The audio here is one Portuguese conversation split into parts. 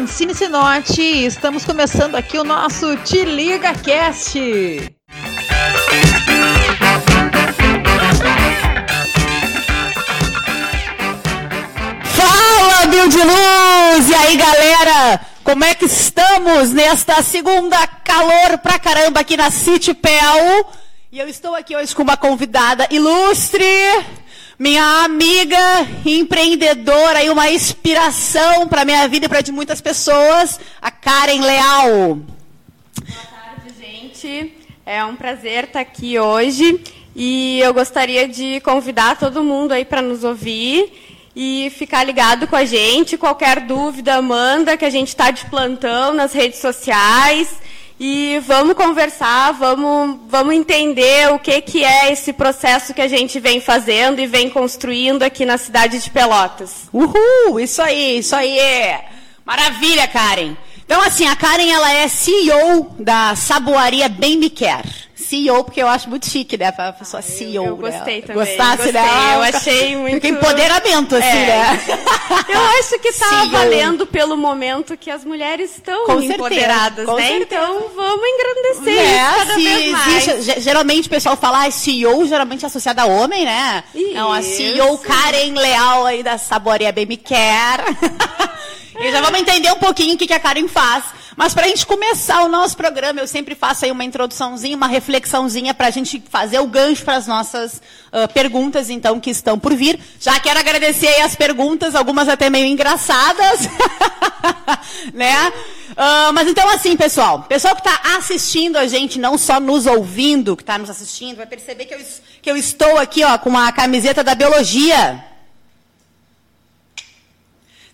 Francine Sinotti estamos começando aqui o nosso Te Liga Cast. Fala, Bill de Luz! E aí, galera? Como é que estamos nesta segunda calor pra caramba aqui na City Pel? E eu estou aqui hoje com uma convidada ilustre, minha amiga empreendedora e uma inspiração para minha vida e para de muitas pessoas, a Karen Leal. Boa tarde, gente. É um prazer estar aqui hoje e eu gostaria de convidar todo mundo aí para nos ouvir e ficar ligado com a gente. Qualquer dúvida, manda que a gente está de plantão nas redes sociais. E vamos conversar, vamos, vamos entender o que, que é esse processo que a gente vem fazendo e vem construindo aqui na cidade de Pelotas. Uhul! Isso aí, isso aí! Maravilha, Karen! Então, assim, a Karen, ela é CEO da Saboaria Bem Me Quer. CEO, porque eu acho muito chique, né? A pessoa CEO. Eu gostei né? também. Gostasse, gostei. né? Eu achei muito. Fica empoderamento, assim, É. né? Eu acho que está CEO. valendo pelo momento que as mulheres estão Com certeza, empoderadas, com né? certeza. Então vamos engrandecer É, isso cada se vez mais. existe- ge- geralmente o pessoal fala ah, CEO, geralmente é associado a homem, né? Não, a CEO Isso. Karen Leal aí da Saboria Baby Care. e já vamos entender um pouquinho o que, que a Karen faz. Mas para a gente começar o nosso programa, eu sempre faço aí uma introduçãozinha, uma reflexãozinha para a gente fazer o gancho para as nossas ah, perguntas, então, que estão por vir. Já quero agradecer aí as perguntas, algumas até meio engraçadas, né? Ah, mas então assim, pessoal, pessoal que está assistindo a gente, não só nos ouvindo, que está nos assistindo, vai perceber que eu, que eu estou aqui ó, com uma camiseta da biologia.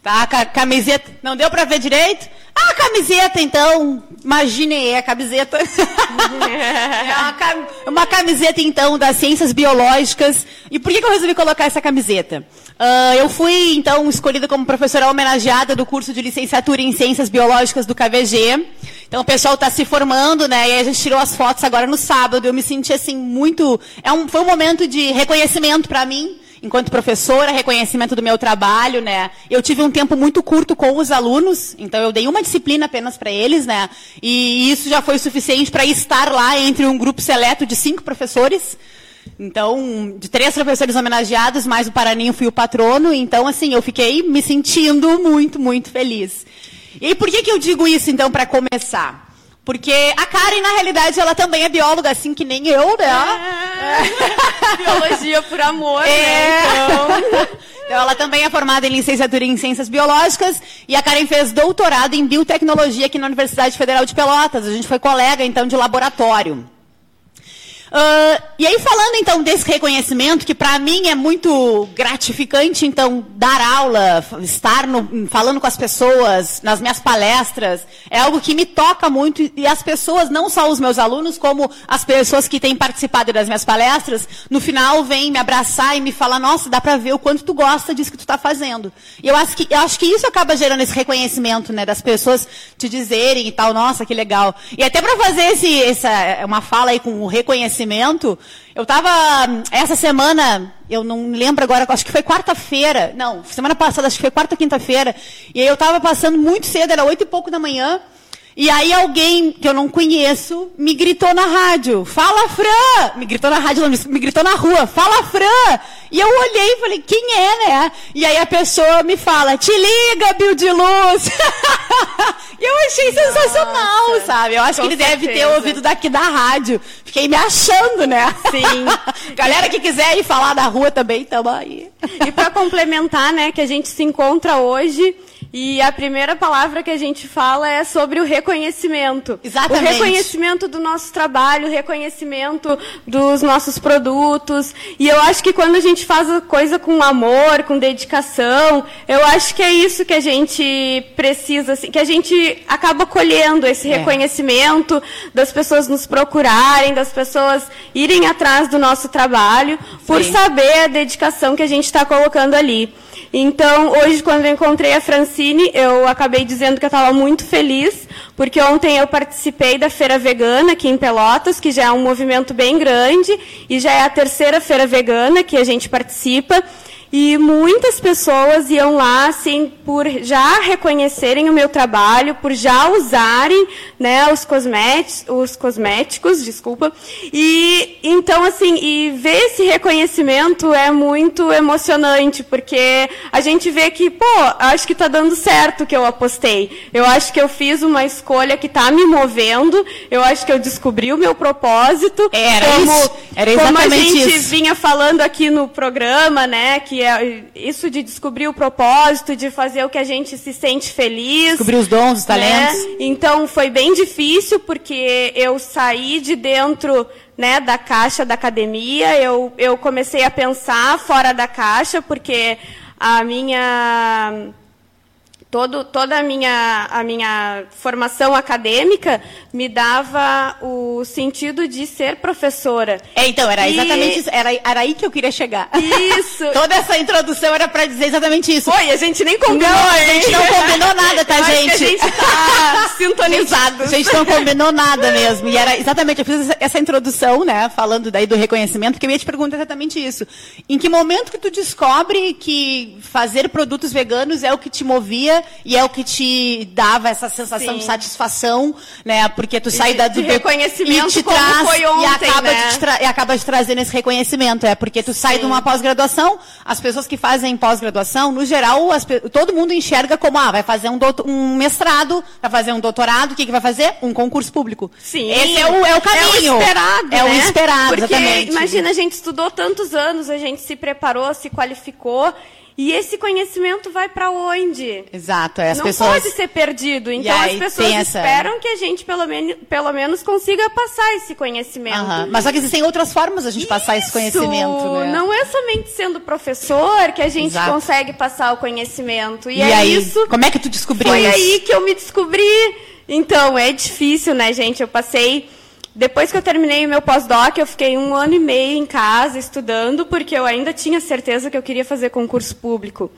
Tá, camiseta. Não deu para ver direito? Ah, a camiseta, então. Imaginei a camiseta. é uma, cam- uma camiseta, então, das ciências biológicas. E por que, que eu resolvi colocar essa camiseta? Ah, eu fui, então, escolhida como professora homenageada do curso de licenciatura em ciências biológicas do KVG. Então, o pessoal está se formando, né? E a gente tirou as fotos agora no sábado. Eu me senti, assim, muito. É um, foi um momento de reconhecimento para mim enquanto professora, reconhecimento do meu trabalho, né? Eu tive um tempo muito curto com os alunos, então eu dei uma disciplina apenas para eles, né? E isso já foi suficiente para estar lá entre um grupo seleto de cinco professores. Então, de três professores homenageados, mais o Paraninho fui o patrono. Então, assim, eu fiquei me sentindo muito, muito feliz. E por que, que eu digo isso, então, para começar? Porque a Karen, na realidade, ela também é bióloga, assim que nem eu, né? Biologia por amor, É. né? Então, Então, ela também é formada em licenciatura em Ciências Biológicas e a Karen fez doutorado em Biotecnologia aqui na Universidade Federal de Pelotas. A gente foi colega, então, de laboratório. Ah, e aí, falando então desse reconhecimento, que para mim é muito gratificante, então, dar aula, estar no- falando com as pessoas, nas minhas palestras, é algo que me toca muito. E as pessoas, não só os meus alunos, como as pessoas que têm participado das minhas palestras, no final vêm me abraçar e me falar: nossa, dá para ver o quanto tu gosta disso que tu está fazendo. E eu acho, que, eu acho que isso acaba gerando esse reconhecimento, né, das pessoas te dizerem e tal, nossa, que legal. E até para fazer esse, essa, uma fala aí com o reconhecimento, eu estava, essa semana, eu não lembro agora, acho que foi quarta-feira, não, semana passada, acho que foi quarta ou quinta-feira, e aí eu estava passando muito cedo, era oito e pouco da manhã, e aí alguém que eu não conheço me gritou na rádio, fala Fran! Me gritou na rádio, não, me gritou na rua, fala Fran! E eu olhei e falei, quem é, né? E aí a pessoa me fala, te liga, Bill de Luz! e eu achei sensacional, Nossa, sabe? Eu acho que ele deve ter certeza. ouvido daqui da rádio. Fiquei me achando, né? Sim. Galera que quiser ir falar na rua também, tamo aí. E para complementar, né, que a gente se encontra hoje e a primeira palavra que a gente fala é sobre o reconhecimento. Exatamente. O reconhecimento do nosso trabalho, o reconhecimento dos nossos produtos. E eu acho que quando a gente faz a coisa com amor, com dedicação, eu acho que é isso que a gente precisa, assim, que a gente acaba colhendo esse É. reconhecimento das pessoas nos procurarem, das pessoas irem atrás do nosso trabalho, por Sim. saber a dedicação que a gente está colocando ali. Então, hoje, quando eu encontrei a Francine, eu acabei dizendo que eu estava muito feliz, porque ontem eu participei da Feira Vegana aqui em Pelotas, que já é um movimento bem grande, e já é a terceira Feira Vegana que a gente participa. E muitas pessoas iam lá, assim, por já reconhecerem o meu trabalho, por já usarem, né, os cosméticos, os cosméticos, desculpa. E então, assim, e ver esse reconhecimento é muito emocionante, porque a gente vê que, pô, acho que está dando certo o que eu apostei. Eu acho que eu fiz uma escolha que está me movendo. Eu acho que eu descobri o meu propósito. Era como, isso. Era exatamente como a gente isso. vinha falando aqui no programa, né, que é isso de descobrir o propósito, de fazer o que a gente se sente feliz. Descobrir os dons, os talentos. Né? Então foi bem difícil porque eu saí de dentro né, da caixa da academia, eu, eu comecei a pensar fora da caixa, porque a minha todo, toda a minha, a minha formação acadêmica me dava o sentido de ser professora. É, então, era E- exatamente isso. Era, era aí que eu queria chegar. Isso. Toda essa introdução era para dizer exatamente isso. Foi, a gente nem combinou, Não, a gente não combinou nada, tá, gente? que a gente tá sintonizado. A gente não combinou nada mesmo. E era exatamente, eu fiz essa- essa introdução, né, falando daí do reconhecimento, porque eu ia te perguntar exatamente isso. Em que momento que tu descobre que fazer produtos veganos é o que te movia e é o que te dava essa sensação Sim. de satisfação, né? Porque tu sai de- da de do reconhecimento e te como traz foi e ontem, acaba né? de te tra- e acaba te trazendo esse reconhecimento, é porque tu sai de uma pós-graduação, as pessoas que fazem pós-graduação, no geral, as todo mundo enxerga como ah, vai fazer um, doutor- um mestrado, vai fazer um doutorado, o que, que vai fazer? Um concurso público. Sim. Esse é o, é o caminho. É o esperado, É o né? esperado, Porque, exatamente. imagina, a gente estudou tantos anos, a gente se preparou, se qualificou, e esse conhecimento vai para onde? Exato, é as não pessoas. pode ser perdido. Então as pessoas essa- esperam que a gente pelo, men pelo menos consiga passar esse conhecimento. Aham. Mas só que existem outras formas da gente passar esse Isso, conhecimento, né? Não é somente sendo professor que a gente Exato. consegue passar o conhecimento. E, E é aí, isso. como é que tu descobriu Foi isso? aí que eu me descobri. Então, é difícil, né, gente? Eu passei. Depois que eu terminei o meu pós-doc, eu fiquei um ano e meio em casa estudando, porque eu ainda tinha certeza que eu queria fazer concurso público.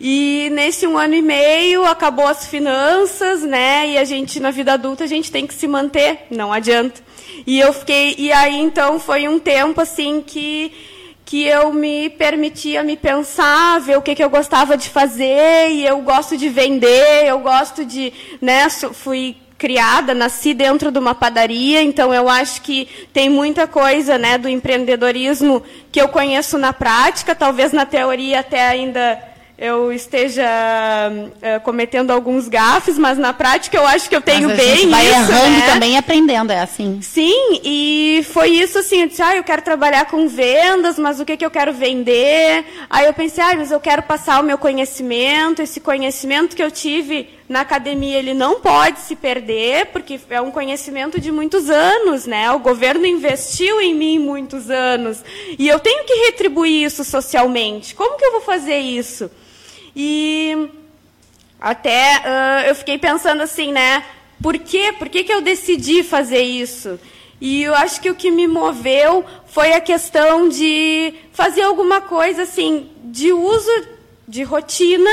E nesse um ano e meio acabou as finanças, né? E a gente, na vida adulta, a gente tem que se manter, não adianta. E eu fiquei. E aí, então, foi um tempo assim que que eu me permitia me pensar, ver o que, que eu gostava de fazer, e eu gosto de vender, eu gosto de, né, fui criada, nasci dentro de uma padaria, então eu acho que tem muita coisa, né, do empreendedorismo que eu conheço na prática, talvez na teoria até ainda eu esteja eh, cometendo alguns gafes, mas na prática eu acho que eu tenho Mas a bem gente vai isso, errando né? também aprendendo, é assim. Sim, e foi isso assim, eu disse, ah, eu quero trabalhar com vendas, mas o que, que eu quero vender? Aí eu pensei, ah, mas eu quero passar o meu conhecimento, esse conhecimento que eu tive na academia, ele não pode se perder, porque é um conhecimento de muitos anos, né? O governo investiu em mim muitos anos, e eu tenho que retribuir isso socialmente. Como que eu vou fazer isso? E até ah, eu fiquei pensando assim, né? Por quê? Por que, que eu decidi fazer isso? E eu acho que o que me moveu foi a questão de fazer alguma coisa assim, de uso de rotina,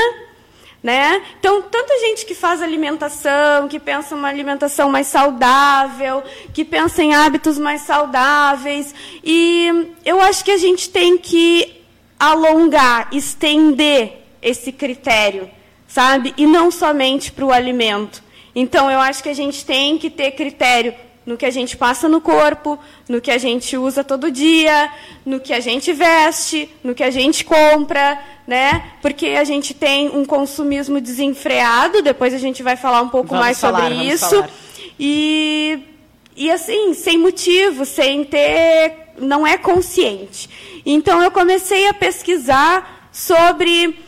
né? Então, tanta gente que faz alimentação, que pensa uma alimentação mais saudável, que pensa em hábitos mais saudáveis. E eu acho que a gente tem que alongar, estender esse critério, sabe? E não somente para o alimento. Então, eu acho que a gente tem que ter critério no que a gente passa no corpo, no que a gente usa todo dia, no que a gente veste, no que a gente compra, né? Porque a gente tem um consumismo desenfreado, depois a gente vai falar um pouco Vamos mais falar, sobre isso. falar. E, e assim, sem motivo, sem ter. não é consciente. Então eu comecei a pesquisar sobre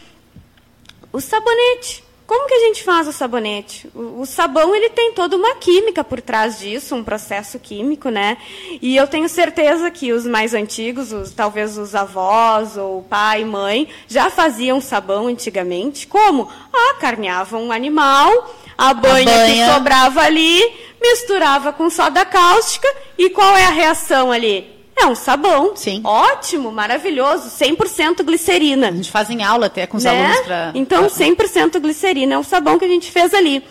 o sabonete. Como que a gente faz o sabonete? O, o sabão ele tem toda uma química por trás disso, um processo químico, né? E eu tenho certeza que os mais antigos, os, talvez os avós ou pai e mãe, já faziam sabão antigamente. Como? Ah, carneavam um animal, a banha, banha. que sobrava ali, misturava com soda cáustica e qual é a reação ali? É um sabão. Sim. Ótimo, maravilhoso, 100% glicerina A gente faz em aula até com os né? alunos para. Então, 100% glicerina é o sabão que a gente fez ali.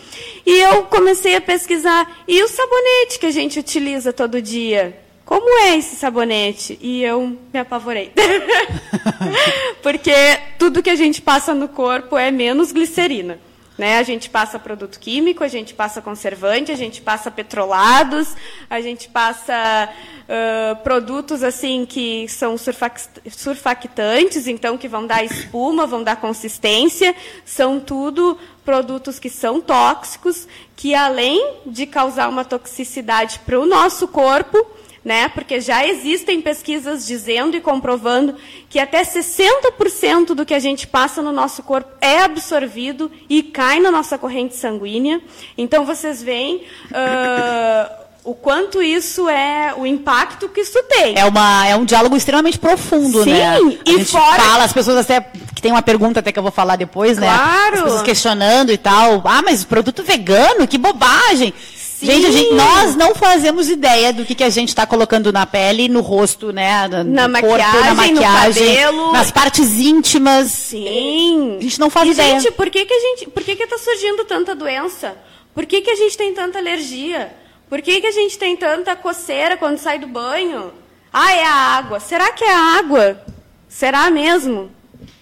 E eu comecei a pesquisar. E o sabonete que a gente utiliza todo dia? como é esse sabonete? E eu me apavorei. Porque tudo que a gente passa no corpo é menos glicerina. Né? A gente passa produto químico, a gente passa conservante, a gente passa petrolados, a gente passa uh, produtos assim que são surfactantes, então que vão dar espuma, vão dar consistência. São tudo produtos que são tóxicos, que além de causar uma toxicidade para o nosso corpo, né? Porque já existem pesquisas dizendo e comprovando que até 60% do que a gente passa no nosso corpo é absorvido e cai na nossa corrente sanguínea. Então vocês veem uh, o quanto isso é o impacto que isso tem. É uma é um diálogo extremamente profundo, Sim, né? Sim, e fora fala, as pessoas até que tem uma pergunta até que eu vou falar depois, claro. né? As pessoas questionando e tal. Ah, mas produto vegano, que bobagem. Sim. Gente, gente, nós não fazemos ideia do que, que a gente está colocando na pele, no rosto, né? No na maquiagem, corpo, na maquiagem, no cabelo. nas partes íntimas. Sim. A gente não faz e, ideia. Gente, por que, que a gente. Por que, que tá surgindo tanta doença? Por que, que a gente tem tanta alergia? Por que, que a gente tem tanta coceira quando sai do banho? Ah, é a água. Será que é a água? Será mesmo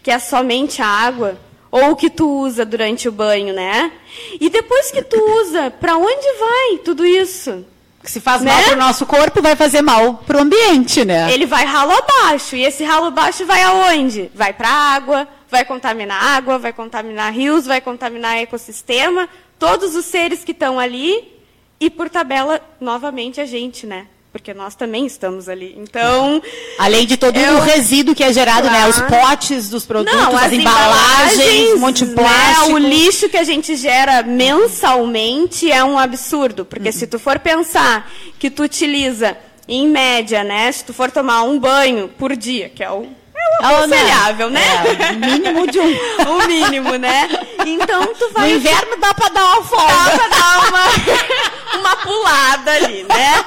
que é somente a água? Ou que tu usa durante o banho, né? E depois que tu usa, para onde vai tudo isso? Se faz né? mal para o nosso corpo, vai fazer mal para o ambiente, né? Ele vai ralo abaixo. E esse ralo abaixo vai aonde? Vai para a água, vai contaminar água, vai contaminar rios, vai contaminar ecossistema, todos os seres que estão ali. E por tabela, novamente, a gente, né? Porque nós também estamos ali. Então, além de todo eu, o resíduo que é gerado, claro. né, os potes dos produtos, Não, as, as embalagens, embalagens, um monte de plástico, né, o lixo que a gente gera mensalmente é um absurdo, porque uhum. se tu for pensar que tu utiliza em média, né, se tu for tomar um banho por dia, que é o é aconselhável, né? É, mínimo de um. o mínimo, né? Então tu vai. No inverno dá para dar uma folga. Dá para dar uma, uma pulada ali, né?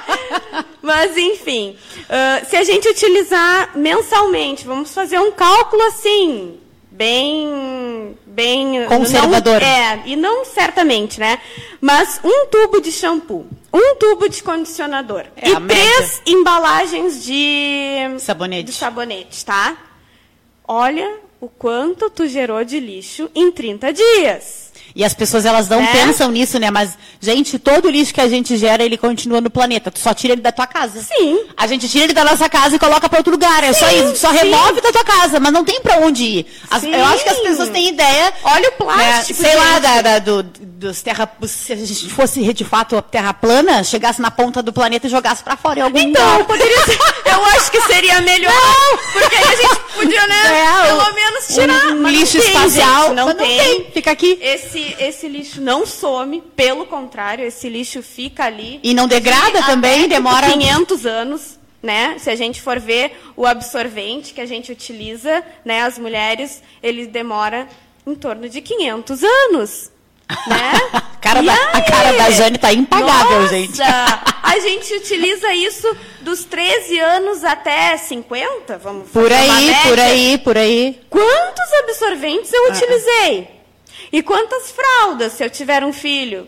Mas enfim, uh, se a gente utilizar mensalmente, vamos fazer um cálculo assim, bem bem conservador. Não, é, e não certamente, né? Mas um tubo de shampoo, um tubo de condicionador é, e três embalagens de sabonete. de sabonete, tá? Olha o quanto tu gerou de lixo em 30 dias. E as pessoas elas não é? pensam nisso, né? Mas, gente, todo lixo que a gente gera, ele continua no planeta. Tu só tira ele da tua casa. Sim. A gente tira ele da nossa casa e coloca para outro lugar. É sim, só isso. Só sim. remove da tua casa, mas não tem para onde ir. As, eu acho que as pessoas têm ideia. Olha o plástico. Né? Sei lá, da, da, do, dos terra. Se a gente fosse de fato a terra plana, chegasse na ponta do planeta e jogasse para fora em algum Então, lugar. poderia ser. Eu acho que seria melhor. Não. Porque aí a gente podia, né? É, pelo menos tirar. Um lixo espacial. Não, não tem. Fica aqui. Esse, esse lixo não some, pelo contrário, esse lixo fica ali. E não degrada também, demora 500 anos. Né? Se a gente for ver o absorvente que a gente utiliza, né, as mulheres, ele demora em torno de 500 anos. Né? cara da, a cara da Jane tá impagável, Nossa, gente. a gente utiliza isso dos 13 anos até 50, vamos Por aí, por aí, por aí. Quantos absorventes eu ah. utilizei? E quantas fraldas se eu tiver um filho?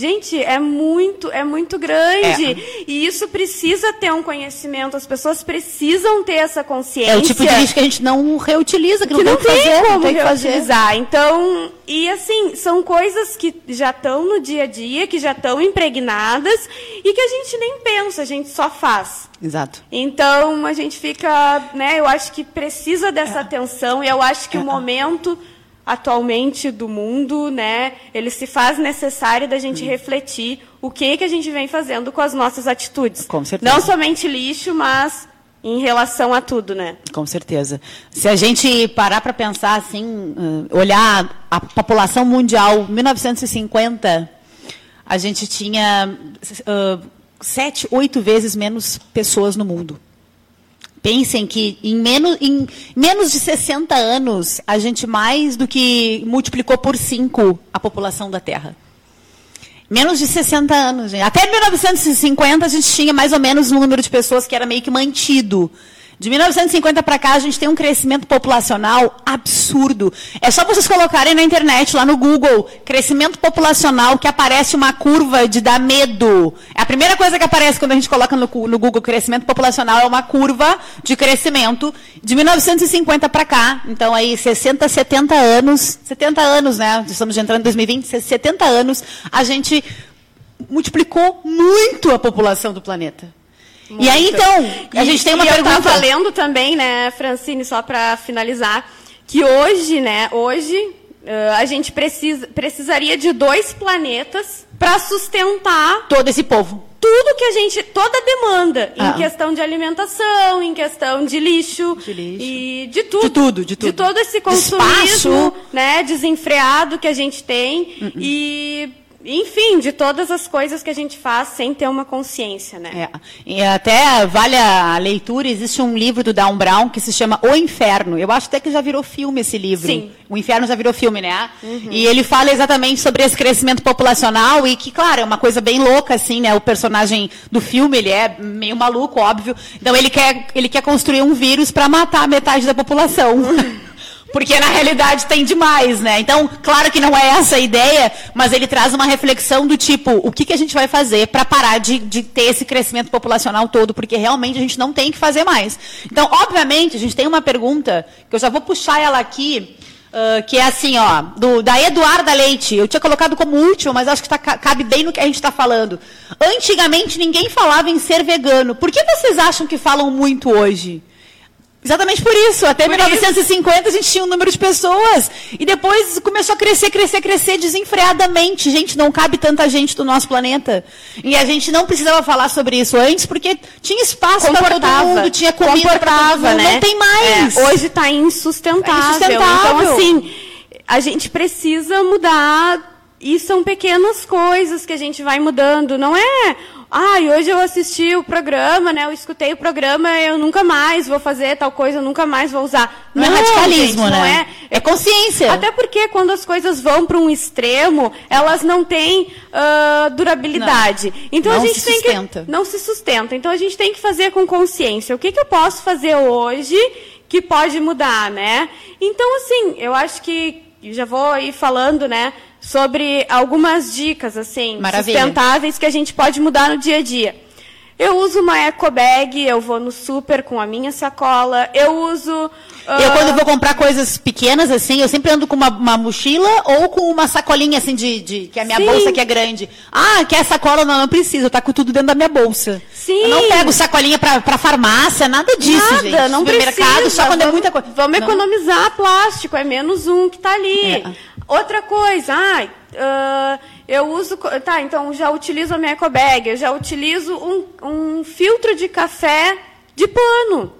Gente, é muito, é muito grande. É. E isso precisa ter um conhecimento. As pessoas precisam ter essa consciência. É o tipo de lixo que a gente não reutiliza, que, que não, não tem, fazer, como não tem reutilizar. Fazer. Então, e assim, são coisas que já estão no dia a dia, que já estão impregnadas e que a gente nem pensa, a gente só faz. Exato. Então, a gente fica, né, eu acho que precisa dessa é. atenção e eu acho que é. o momento atualmente do mundo, né, ele se faz necessário da gente refletir o que que a gente vem fazendo com as nossas atitudes. Com certeza. Não somente lixo, mas em relação a tudo, né? Com certeza. Se a gente parar para pensar assim, olhar a população mundial, 1950, a gente tinha uh, sete, oito vezes menos pessoas no mundo. Pensem que em menos, em menos de 60 anos, a gente mais do que multiplicou por 5 a população da Terra. Menos de 60 anos, gente. Até 1950 a gente tinha mais ou menos um número de pessoas que era meio que mantido. De 1950 para cá, a gente tem um crescimento populacional absurdo. É só vocês colocarem na internet, lá no Google, crescimento populacional, que aparece uma curva de dar medo. É a primeira coisa que aparece quando a gente coloca no, no Google crescimento populacional é uma curva de crescimento de 1950 para cá. Então, aí, 60, 70 anos, 70 anos, né? Estamos entrando em 2020, 70 anos, a gente multiplicou muito a população do planeta. Muito. E aí, então, a gente tem uma e pergunta. Eu estava lendo também, né, Francine, só para finalizar, que hoje, né, hoje uh, a gente precisa, precisaria de dois planetas para sustentar todo esse povo. Tudo que a gente, toda a demanda, ah. em questão de alimentação, em questão de lixo, de lixo. e de tudo, de tudo, de tudo, de todo esse consumismo, né, desenfreado que a gente tem uh -uh. e enfim, de todas as coisas que a gente faz sem ter uma consciência, né? É. E até vale a leitura, existe um livro do Dan Brown que se chama O Inferno. Eu acho até que já virou filme esse livro. Sim. O Inferno já virou filme, né? Uhum. E ele fala exatamente sobre esse crescimento populacional e que, claro, é uma coisa bem louca, assim, né? O personagem do filme, ele é meio maluco, óbvio. Então ele quer, ele quer construir um vírus para matar metade da população. Porque na realidade tem demais, né? Então, claro que não é essa a ideia, mas ele traz uma reflexão do tipo, o que, que a gente vai fazer para parar de, de, ter esse crescimento populacional todo, porque realmente a gente não tem que fazer mais. Então, obviamente, a gente tem uma pergunta, que eu já vou puxar ela aqui, uh, que é assim, ó, do, da Eduarda Leite. Eu tinha colocado como último, mas acho que tá, cabe bem no que a gente está falando. Antigamente ninguém falava em ser vegano. Por que vocês acham que falam muito hoje? Exatamente por isso. Até por 1950 isso. a gente tinha um número de pessoas. E depois começou a crescer, crescer, crescer desenfreadamente. Gente, não cabe tanta gente do nosso planeta. E a gente não precisava falar sobre isso antes, porque tinha espaço para todo mundo, tinha comida para todo mundo. Né? Não tem mais. É, hoje está insustentável. É insustentável. Então, assim, a gente precisa mudar. E são pequenas coisas que a gente vai mudando. Não é ah, e hoje eu assisti o programa, né? Eu escutei o programa, eu nunca mais vou fazer tal coisa, eu nunca mais vou usar. Não, é não é radicalismo, gente, né? É, é consciência. Até porque quando as coisas vão para um extremo, elas não têm uh, durabilidade. Não. Então não a gente se tem sustenta. que não se sustenta. Então a gente tem que fazer com consciência. O que, que eu posso fazer hoje que pode mudar, né? Então assim, eu acho que já vou ir falando, né? sobre algumas dicas assim Maravilha. sustentáveis que a gente pode mudar no dia a dia. Eu uso uma eco bag, eu vou no super com a minha sacola, eu uso. Uh... Eu, quando vou comprar coisas pequenas, assim, eu sempre ando com uma, uma mochila ou com uma sacolinha, assim, de, de que é a minha Sim. bolsa que é grande. Ah, quer sacola? Não, não preciso, tá com tudo dentro da minha bolsa. Sim. Eu não pego sacolinha para farmácia, nada disso, nada, gente. não precisa. só quando é muita coisa. Vamos não. economizar plástico, é menos um que está ali. É. Outra coisa, ai, uh, eu uso. Tá, então já utilizo a minha eco bag, eu já utilizo um, um filtro de café de pano.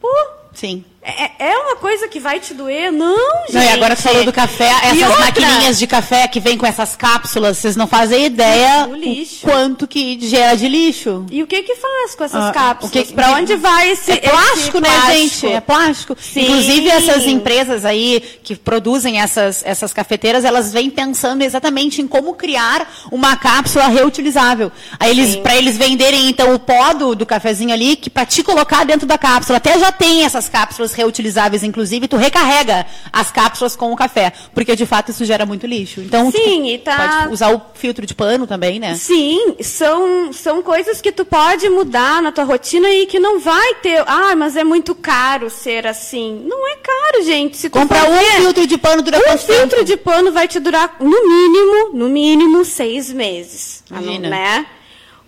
Pô, Sim. É, é uma coisa que vai te doer? Não, gente. Não, e agora você falou do café, essas maquininhas de café que vem com essas cápsulas, vocês não fazem ideia o quanto que gera de lixo. E o que que faz com essas ah, cápsulas? Para onde vai esse É plástico, esse né, plástico? gente? É plástico. Sim. Inclusive essas empresas aí que produzem essas, essas cafeteiras, elas vêm pensando exatamente em como criar uma cápsula reutilizável. Aí eles, para eles venderem então o pó do, do cafezinho ali, que para te colocar dentro da cápsula, até já tem essas cápsulas reutilizáveis, inclusive, tu recarrega as cápsulas com o café, porque de fato isso gera muito lixo. Então, Sim, tu e tá... pode usar o filtro de pano também, né? Sim, são, são coisas que tu pode mudar na tua rotina e que não vai ter. Ah, mas é muito caro ser assim. Não é caro, gente. Se Comprar um filtro de pano dura um quanto filtro tempo? de pano vai te durar no mínimo, no mínimo seis meses, Imagina. né?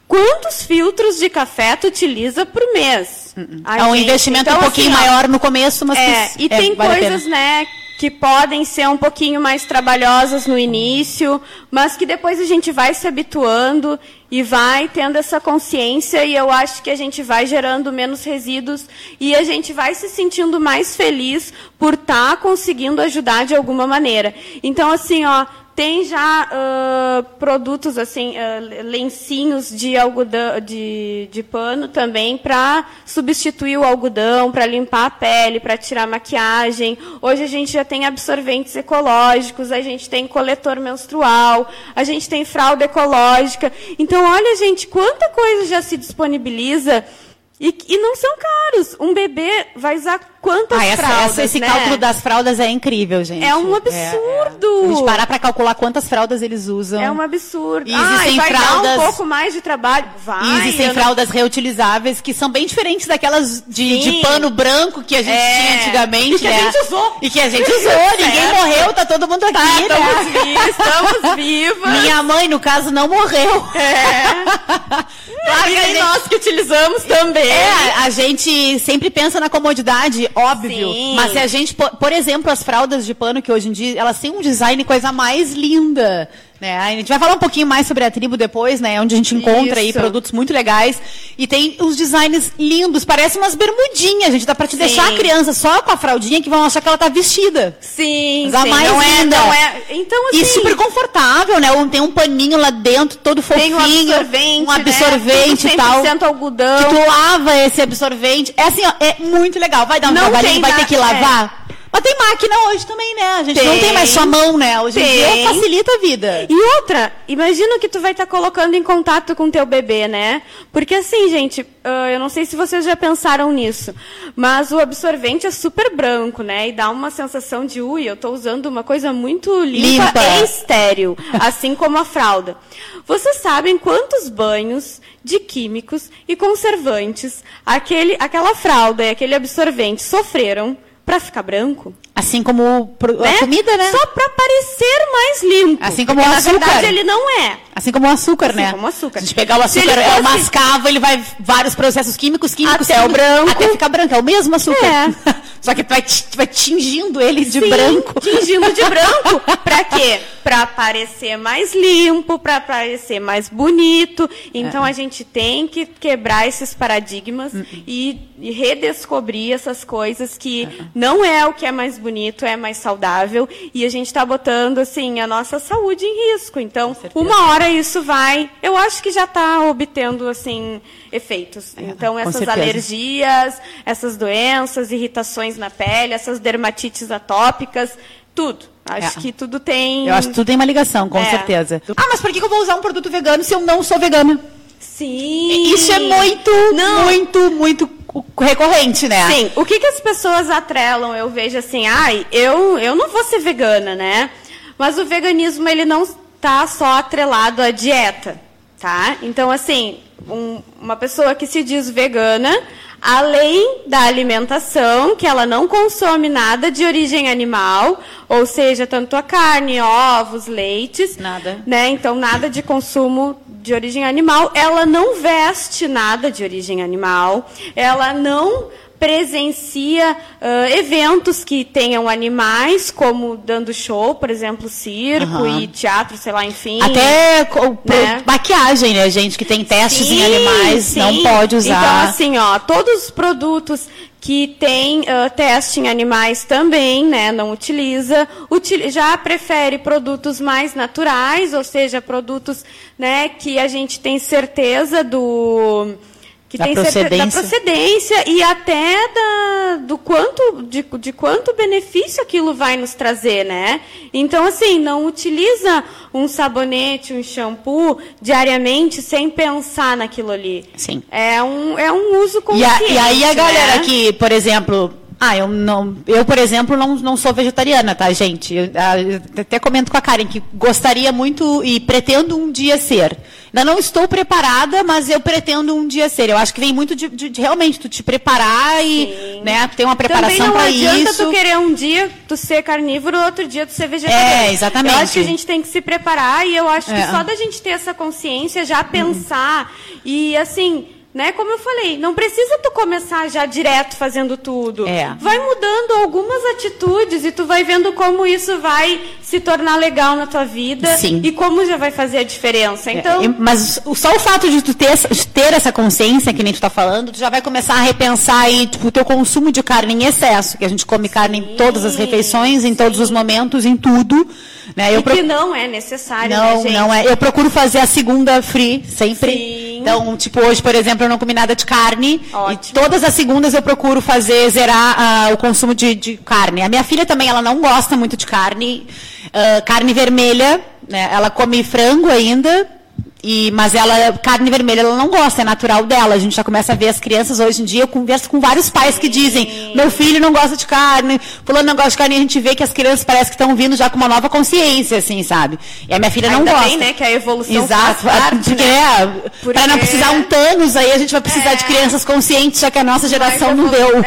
Quantos filtros de café tu utiliza por mês? Ai, é um gente, investimento então, um pouquinho assim, maior no começo, mas é, que e tem vale coisas, né, que podem ser um pouquinho mais trabalhosas no início, mas que depois a gente vai se habituando e vai tendo essa consciência e eu acho que a gente vai gerando menos resíduos e a gente vai se sentindo mais feliz por estar conseguindo ajudar de alguma maneira. Então, assim, ó, tem já uh, produtos assim, uh, lencinhos de algodão, de, de pano também para substituir o algodão, para limpar a pele, para tirar maquiagem. Hoje a gente já tem absorventes ecológicos, a gente tem coletor menstrual, a gente tem fralda ecológica. Então, olha, gente, quanta coisa já se disponibiliza E, e não são caros. Um bebê vai usar quantas Ah, essa, fraldas, essa- esse né? cálculo das fraldas é incrível, gente. É um É, absurdo. é. A gente parar pra calcular quantas fraldas eles usam. É um absurdo. E ah, existem e vai dar fraldas- um pouco mais de trabalho. Vai. E existem eu não- fraldas reutilizáveis que são bem diferentes daquelas de, de pano branco que a gente É. tinha antigamente. E que a né? gente usou. E que a gente usou. Ninguém morreu, tá todo mundo aqui, Tá, né? estamos vivos, estamos vivas. Minha mãe, no caso, não morreu. Claro, e aí nós que utilizamos também. É, a gente sempre pensa na comodidade, óbvio. Sim. Mas se a gente, por, por exemplo, as fraldas de pano que hoje em dia, elas têm um design coisa mais linda. Né? A gente vai falar um pouquinho mais sobre a tribo depois, né? Onde a gente encontra aí Isso. produtos muito legais. E tem os designs lindos, parecem umas bermudinhas, gente. Dá pra te Sim. deixar a criança só com a fraldinha que vão achar que ela tá vestida. Sim, Mas sim. mais não é, linda. não é. Então, assim. E super confortável, né? Tem um paninho lá dentro, todo tem fofinho. um absorvente, um absorvente né? e tal. 100% algodão. Que tu lava esse absorvente. É assim, ó, é muito legal. Vai dar um Não trabalhinho, tem vai na- ter que lavar. Mas tem máquina hoje também, né? A gente não Tem. tem mais só mão, né? Hoje em dia Tem. facilita a vida. E outra, imagina que tu vai estar colocando em contato com teu bebê, né? Porque assim, gente, ah, eu não sei se vocês já pensaram nisso, mas o absorvente é super branco, né? E dá uma sensação de, ui, eu estou usando uma coisa muito limpa, Limpa. e estéril, assim como a fralda. Vocês sabem quantos banhos de químicos e conservantes aquele, aquela fralda e aquele absorvente sofreram para ficar branco? Assim como né? a comida, né? Só para parecer mais limpo. Assim como Porque, o na açúcar. verdade ele não é. Assim como o açúcar, Assim né? como o açúcar. Se a gente pegar o açúcar, ele é o fosse- mascavo, ele vai vários processos químicos, químicos, Até o branco. Até ficar branco. É o mesmo açúcar. É. Só que tu vai, tu vai tingindo ele de Sim, branco. Tingindo de branco. Pra quê? Pra parecer mais limpo, pra parecer mais bonito. Então É. a gente tem que quebrar esses paradigmas Hum, e, e redescobrir essas coisas que É. não é o que é mais bonito, é mais saudável. E a gente está botando assim a nossa saúde em risco. Então, uma hora isso vai. Eu acho que já está obtendo assim efeitos. então com essas alergias, essas doenças, irritações na pele, essas dermatites atópicas, tudo. Acho É. que tudo tem. Eu acho que tudo tem uma ligação, com É. certeza. Ah, mas por que que eu vou usar um produto vegano se eu não sou vegana? Sim. Isso é muito, Não. muito, muito recorrente, né? Sim. O que, que as pessoas atrelam? Eu vejo assim, ai, eu, eu não vou ser vegana, né? Mas o veganismo, ele não está só atrelado à dieta, tá? Então, assim, um- uma pessoa que se diz vegana, além da alimentação, que ela não consome nada de origem animal, ou seja, tanto a carne, ovos, leites, Nada. né? Então, nada de consumo de origem animal. Ela não veste nada de origem animal. Ela não presencia ah, eventos que tenham animais, como dando show, por exemplo, circo Aham. e teatro, sei lá, enfim. Até Né? maquiagem, né, gente? Que tem testes em Sim, animais, sim. não pode usar. Então, assim, ó, todos os produtos que tem ah, teste em animais também, né, não utiliza. Util- já prefere produtos mais naturais, ou seja, produtos, né, que a gente tem certeza do que Da tem certeza da procedência. procedência e até da, do quanto de, de quanto benefício aquilo vai nos trazer, né? Então assim, não utiliza um sabonete, um shampoo diariamente sem pensar naquilo ali. Sim. É um é um uso E, consciente. a- e aí a galera né? que, por exemplo, ah, eu não, eu por exemplo não, não sou vegetariana, tá, gente? Eu, ah, eu até comento com a Karen que gostaria muito e pretendo um dia ser. Ainda não estou preparada, mas eu pretendo um dia ser. Eu acho que vem muito de, de- de realmente tu te preparar e, Sim. né, ter uma Também preparação não para adianta isso. tu querer um dia tu ser carnívoro, outro dia tu ser vegetariano. É, exatamente. Eu acho que a gente tem que se preparar e eu acho que É. só da gente ter essa consciência, já pensar e assim, né, como eu falei, não precisa tu começar já direto fazendo tudo. É. Vai mudando algumas atitudes e tu vai vendo como isso vai se tornar legal na tua vida Sim. e como já vai fazer a diferença. Então, É, mas só o fato de tu ter, essa- de ter essa consciência, que nem tu tá falando, tu já vai começar a repensar aí, tipo, o teu consumo de carne em excesso, que a gente come carne em todas as refeições, em todos os momentos, em tudo. Né? Eu e pro- que não é necessário, né, Não, gente? não é. Eu procuro fazer a segunda free, sempre. Sim. Então, tipo, hoje, por exemplo, eu não comi nada de carne. Ótimo. E todas as segundas eu procuro fazer, zerar ah, o consumo de, de carne. A minha filha também, ela não gosta muito de carne. ah, carne vermelha, né? Ela come frango ainda. E, mas ela, carne vermelha, ela não gosta, é natural dela. A gente já começa a ver as crianças hoje em dia. Eu converso com vários pais que dizem: meu filho não gosta de carne, fulano não gosta de carne. E a gente vê que as crianças parece que estão vindo já com uma nova consciência, assim, sabe? E a minha filha não Ainda gosta. bem, né, que a evolução Exato, parte, porque, né? é, Porque- pra não precisar um Thanos, aí a gente vai precisar de crianças conscientes, já que a nossa geração não deu.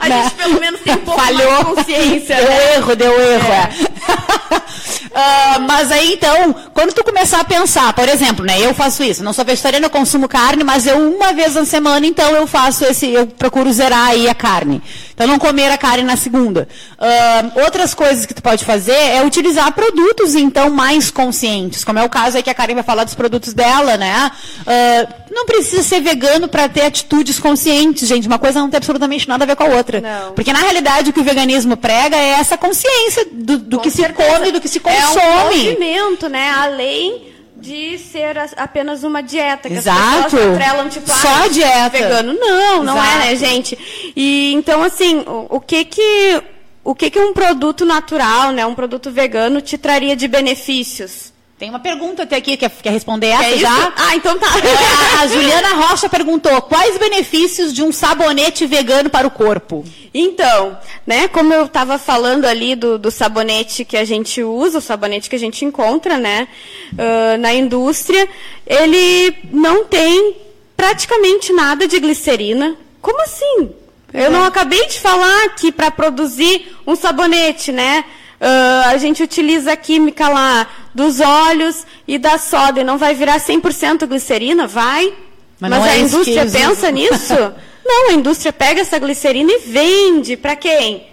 A gente pelo menos tem um pouco Falhou. mais consciência, Deu né? erro, deu erro, é. Ah, mas aí, então, quando tu começar a pensar, por exemplo, né, eu faço isso, não sou vegetariana, eu consumo carne, mas eu uma vez na semana, então, eu faço esse, eu procuro zerar aí a carne. Então, não comer a carne na segunda. Ah, outras coisas que tu pode fazer é utilizar produtos, então, mais conscientes, como é o caso aí que a Karen vai falar dos produtos dela, né? Ah, não precisa ser vegano para ter atitudes conscientes, gente. Uma coisa não tem absolutamente nada a ver com a outra. Não. Porque, na realidade, o que o veganismo prega é essa consciência do, do que certeza. se come, do que se É um consome. movimento, né? Além de ser apenas uma dieta. Que Exato. As pessoas atrelam, tipo, Só ah, dieta. Vegano. Não, não é, né, Exato. gente? E, então, assim, o, o que que... O que, que um produto natural, né, um produto vegano, te traria de benefícios? Tem uma pergunta até aqui, quer, quer responder essa é já? Ah, então tá. É, a, Juliana Rocha perguntou, quais benefícios de um sabonete vegano para o corpo? Então, né, como eu estava falando ali do, do sabonete que a gente usa, o sabonete que a gente encontra, né, ãh, na indústria, ele não tem praticamente nada de glicerina. Como assim? Eu não acabei de falar que para produzir um sabonete, né, ãh, a gente utiliza a química lá dos óleos e da soda e não vai virar 100% glicerina? Vai. Mas Mas, é a que indústria pensa nisso? Não, a indústria pega essa glicerina e vende para quem?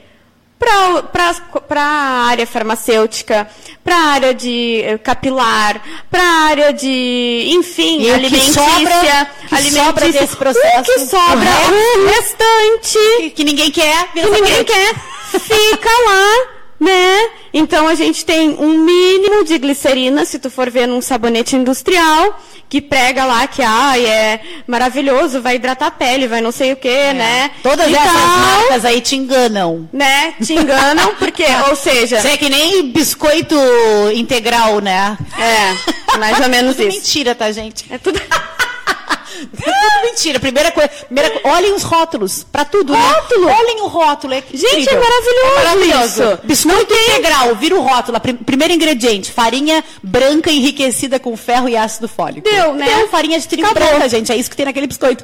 Para a área farmacêutica, para a área de eh, capilar, para a área de, enfim, E o que alimentícia. sobra- que alimentícia. sobra desse processo? O que sobra, O o restante Que, que ninguém quer, que ninguém quer, fica lá, né? Então a gente tem um mínimo de glicerina, se tu for ver num sabonete industrial, que prega lá que ah, é maravilhoso, vai hidratar a pele, vai não sei o quê, né? Todas E essas tal, marcas aí te enganam. né? Te enganam, porque, ou seja, Isso é que nem biscoito integral, né? é, mais ou menos Tudo isso. mentira, tá, gente? É tudo. É tudo mentira. Primeira coisa, primeira co- olhem os rótulos, pra tudo, Rótulo? né? Olhem o rótulo, é Gente, incrível. é maravilhoso maravilhoso. isso. Biscoito integral, vira o rótulo. prim- Primeiro ingrediente, farinha branca enriquecida com ferro e ácido fólico. Deu, né? Deu farinha de trigo Acabou. branca, gente. É isso que tem naquele biscoito.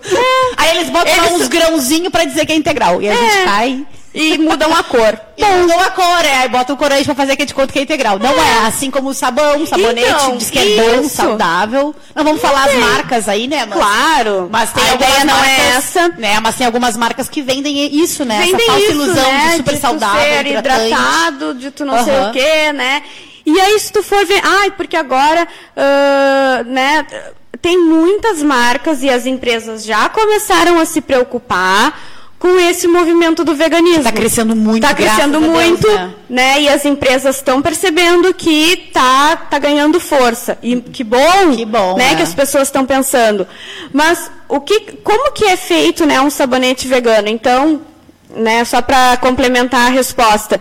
Aí eles botam Eles- uns grãozinhos pra dizer que é integral. E a gente É. cai. E mudam a cor. E mudam a cor, é. Aí bota o corante pra fazer aquele de conta que é integral. Não é. Assim como o sabão, sabonete, Então, diz que é bom, isso. saudável. Não vamos falar as marcas aí, né? Mas, Claro. Mas tem a ideia não marcas, é essa. Né? Mas tem algumas marcas que vendem isso, né? Vendem Essa falsa isso, ilusão né? de super tu saudável, ser hidratante. hidratado, de tu não sei Aham. o quê, né? E aí, se tu for ver, ai, porque agora, ah, né, tem muitas marcas e as empresas já começaram a se preocupar com esse movimento do veganismo. Tá crescendo muito, Tá crescendo a Deus, muito, né? né? E as empresas estão percebendo que tá, tá ganhando força. E que bom, Que bom, né? é. Que as pessoas estão pensando. Mas o que, como que é feito, né, um sabonete vegano? Então, né, só para complementar a resposta,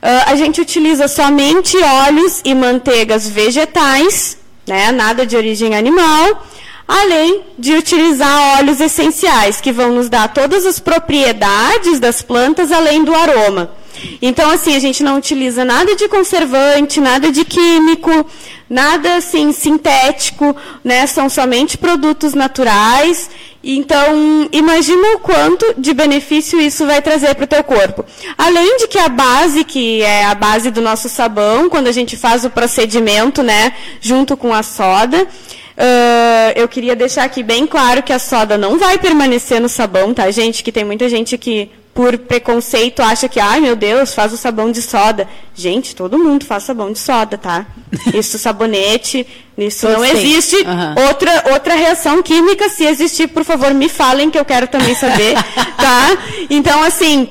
ah, a gente utiliza somente óleos e manteigas vegetais, né, nada de origem animal, além de utilizar óleos essenciais que vão nos dar todas as propriedades das plantas, além do aroma. Então, assim, a gente não utiliza nada de conservante, nada de químico, nada assim sintético, né? São somente produtos naturais. Então, imagina o quanto de benefício isso vai trazer para o teu corpo. Além de que a base, que é a base do nosso sabão, quando a gente faz o procedimento, né, junto com a soda, ah, eu queria deixar aqui bem claro que a soda não vai permanecer no sabão, tá, gente? Que tem muita gente que, por preconceito, acha que, ai meu Deus, faz o sabão de soda. Gente, todo mundo faz sabão de soda, tá? Isso, sabonete, isso Todos não existe. Aham. Outra, outra reação química, se existir, por favor, me falem, que eu quero também saber, tá? Então, assim,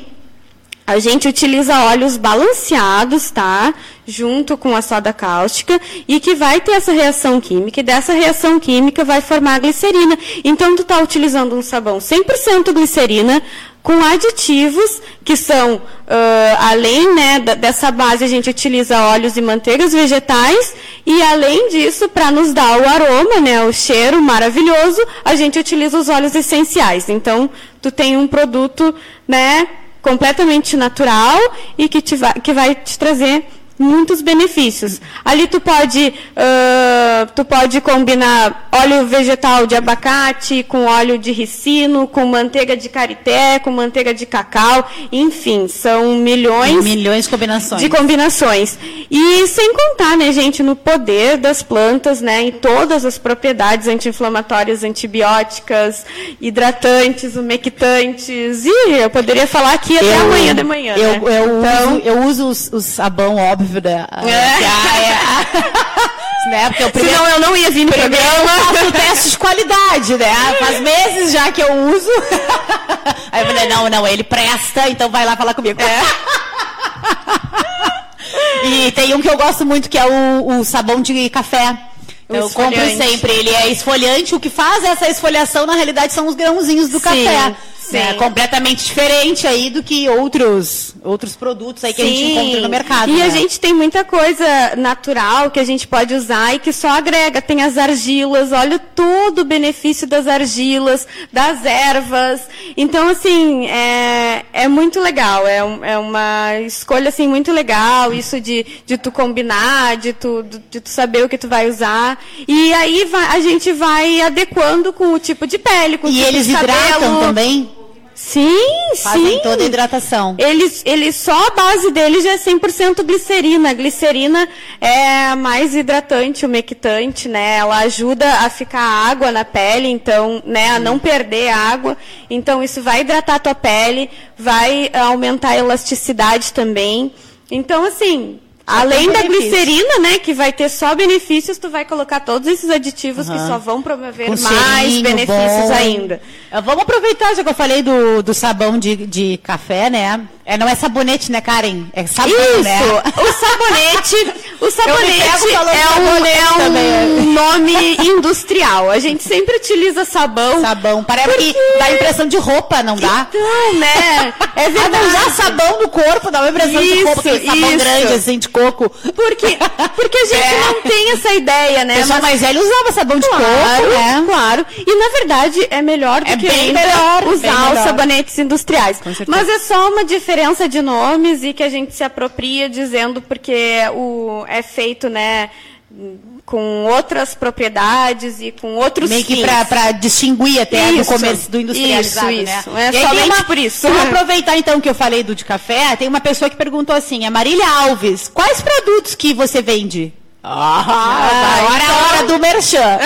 a gente utiliza óleos balanceados, tá? Junto com a soda cáustica e que vai ter essa reação química e dessa reação química vai formar a glicerina. Então tu está utilizando um sabão 100% glicerina com aditivos que são ah, além né, dessa base a gente utiliza óleos e manteigas vegetais E além disso, para nos dar o aroma, né, o cheiro maravilhoso, a gente utiliza os óleos essenciais. Então, tu tem um produto, né, completamente natural e que, te vai, que vai te trazer muitos benefícios. Ali tu pode, uh, tu pode combinar óleo vegetal de abacate com óleo de ricino, com manteiga de karité, com manteiga de cacau, enfim, são milhões, milhões de combinações. De combinações. E sem contar, né, gente, no poder das plantas, né, em todas as propriedades anti-inflamatórias, antibióticas, hidratantes, umectantes. E eu poderia falar aqui até eu, amanhã de manhã. Eu, né? eu, então, uso, eu uso o sabão, óbvio dúvida. É. é. né? Porque o primeiro, Senão eu não ia vir no programa. Eu faço teste de qualidade, né? Faz meses já que eu uso. Aí eu falei, não, não, ele presta, então vai lá falar comigo. É. E tem um que eu gosto muito, que é o, o sabão de café. Eu compro sempre. Ele é esfoliante. O que faz essa esfoliação, na realidade, são os grãozinhos do Sim. café. Sim. Né? Completamente diferente aí do que outros, outros produtos aí que Sim. a gente encontra no mercado. E né? a gente tem muita coisa natural que a gente pode usar e que só agrega. Tem as argilas, olha todo o benefício das argilas, das ervas. Então, assim, é, é muito legal. É, é uma escolha, assim, muito legal. Isso de, de tu combinar, de tu, de tu saber o que tu vai usar. E aí vai, a gente vai adequando com o tipo de pele, com o e tipo eles de cabelo. hidratam também? Sim, Fazem sim. toda a hidratação. Eles, eles, só a base deles já é 100% glicerina. A glicerina é mais hidratante, umectante, né? Ela ajuda a ficar água na pele, então, né, a não perder água. Então, isso vai hidratar a tua pele, vai aumentar a elasticidade também. Então, assim, Além da glicerina, né, que vai ter só benefícios, tu vai colocar todos esses aditivos uhum. que só vão promover Com mais benefícios bom. ainda. Vamos aproveitar, já que eu falei do, do sabão de, de café, né? É, não é sabonete, né, Karen? É sabão, Isso. né? O sabonete, o sabonete é um, é um nome industrial. A gente sempre utiliza sabão. Sabão. Parece porque... que dá impressão de roupa, não dá? Então, né? É verdade. Ah, usar sabão no corpo dá uma impressão isso, de roupa, aquele sabão isso. grande, assim, de coco. Porque, porque a gente é. não tem essa ideia, né? O pessoal Mas... mais velho usava sabão de claro, coco, né? Claro. E, na verdade, é melhor do é que bem melhor, usar bem melhor. os sabonetes industriais. Mas é só uma diferença de nomes e que a gente se apropria dizendo porque o, é feito, né com outras propriedades e com outros Meio que para distinguir até isso, do comércio do industrializado, isso, né? Isso, é e somente uma, por isso. Vamos aproveitar então que eu falei do de café, tem uma pessoa que perguntou assim, a Marília Alves, quais produtos que você vende? Ah, agora então... é a hora do merchan.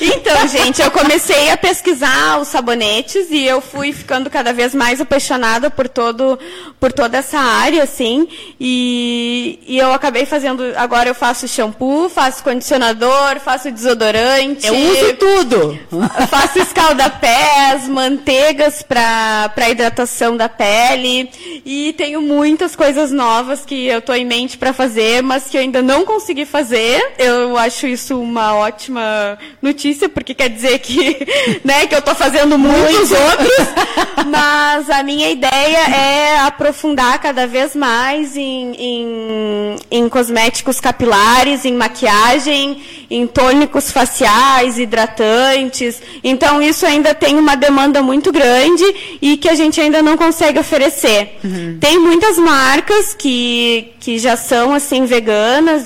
então, gente, eu comecei a pesquisar os sabonetes e eu fui ficando cada vez mais apaixonada por todo por toda essa área, assim. E, e eu acabei fazendo. Agora eu faço shampoo, faço condicionador, faço desodorante. Eu uso tudo. Faço escaldapés, manteigas para hidratação da pele. E tenho muitas coisas novas que eu estou em mente para fazer, mas que eu ainda não consegui fazer. Eu acho isso uma ótima notícia, porque quer dizer que, né, que eu estou fazendo muitos outros. Mas a minha ideia é aprofundar cada vez mais em, em, em cosméticos capilares, em maquiagem, em tônicos faciais, hidratantes. Então, isso ainda tem uma demanda muito grande e que a gente ainda não consegue oferecer. Uhum. Tem muitas marcas que, que já são assim veganas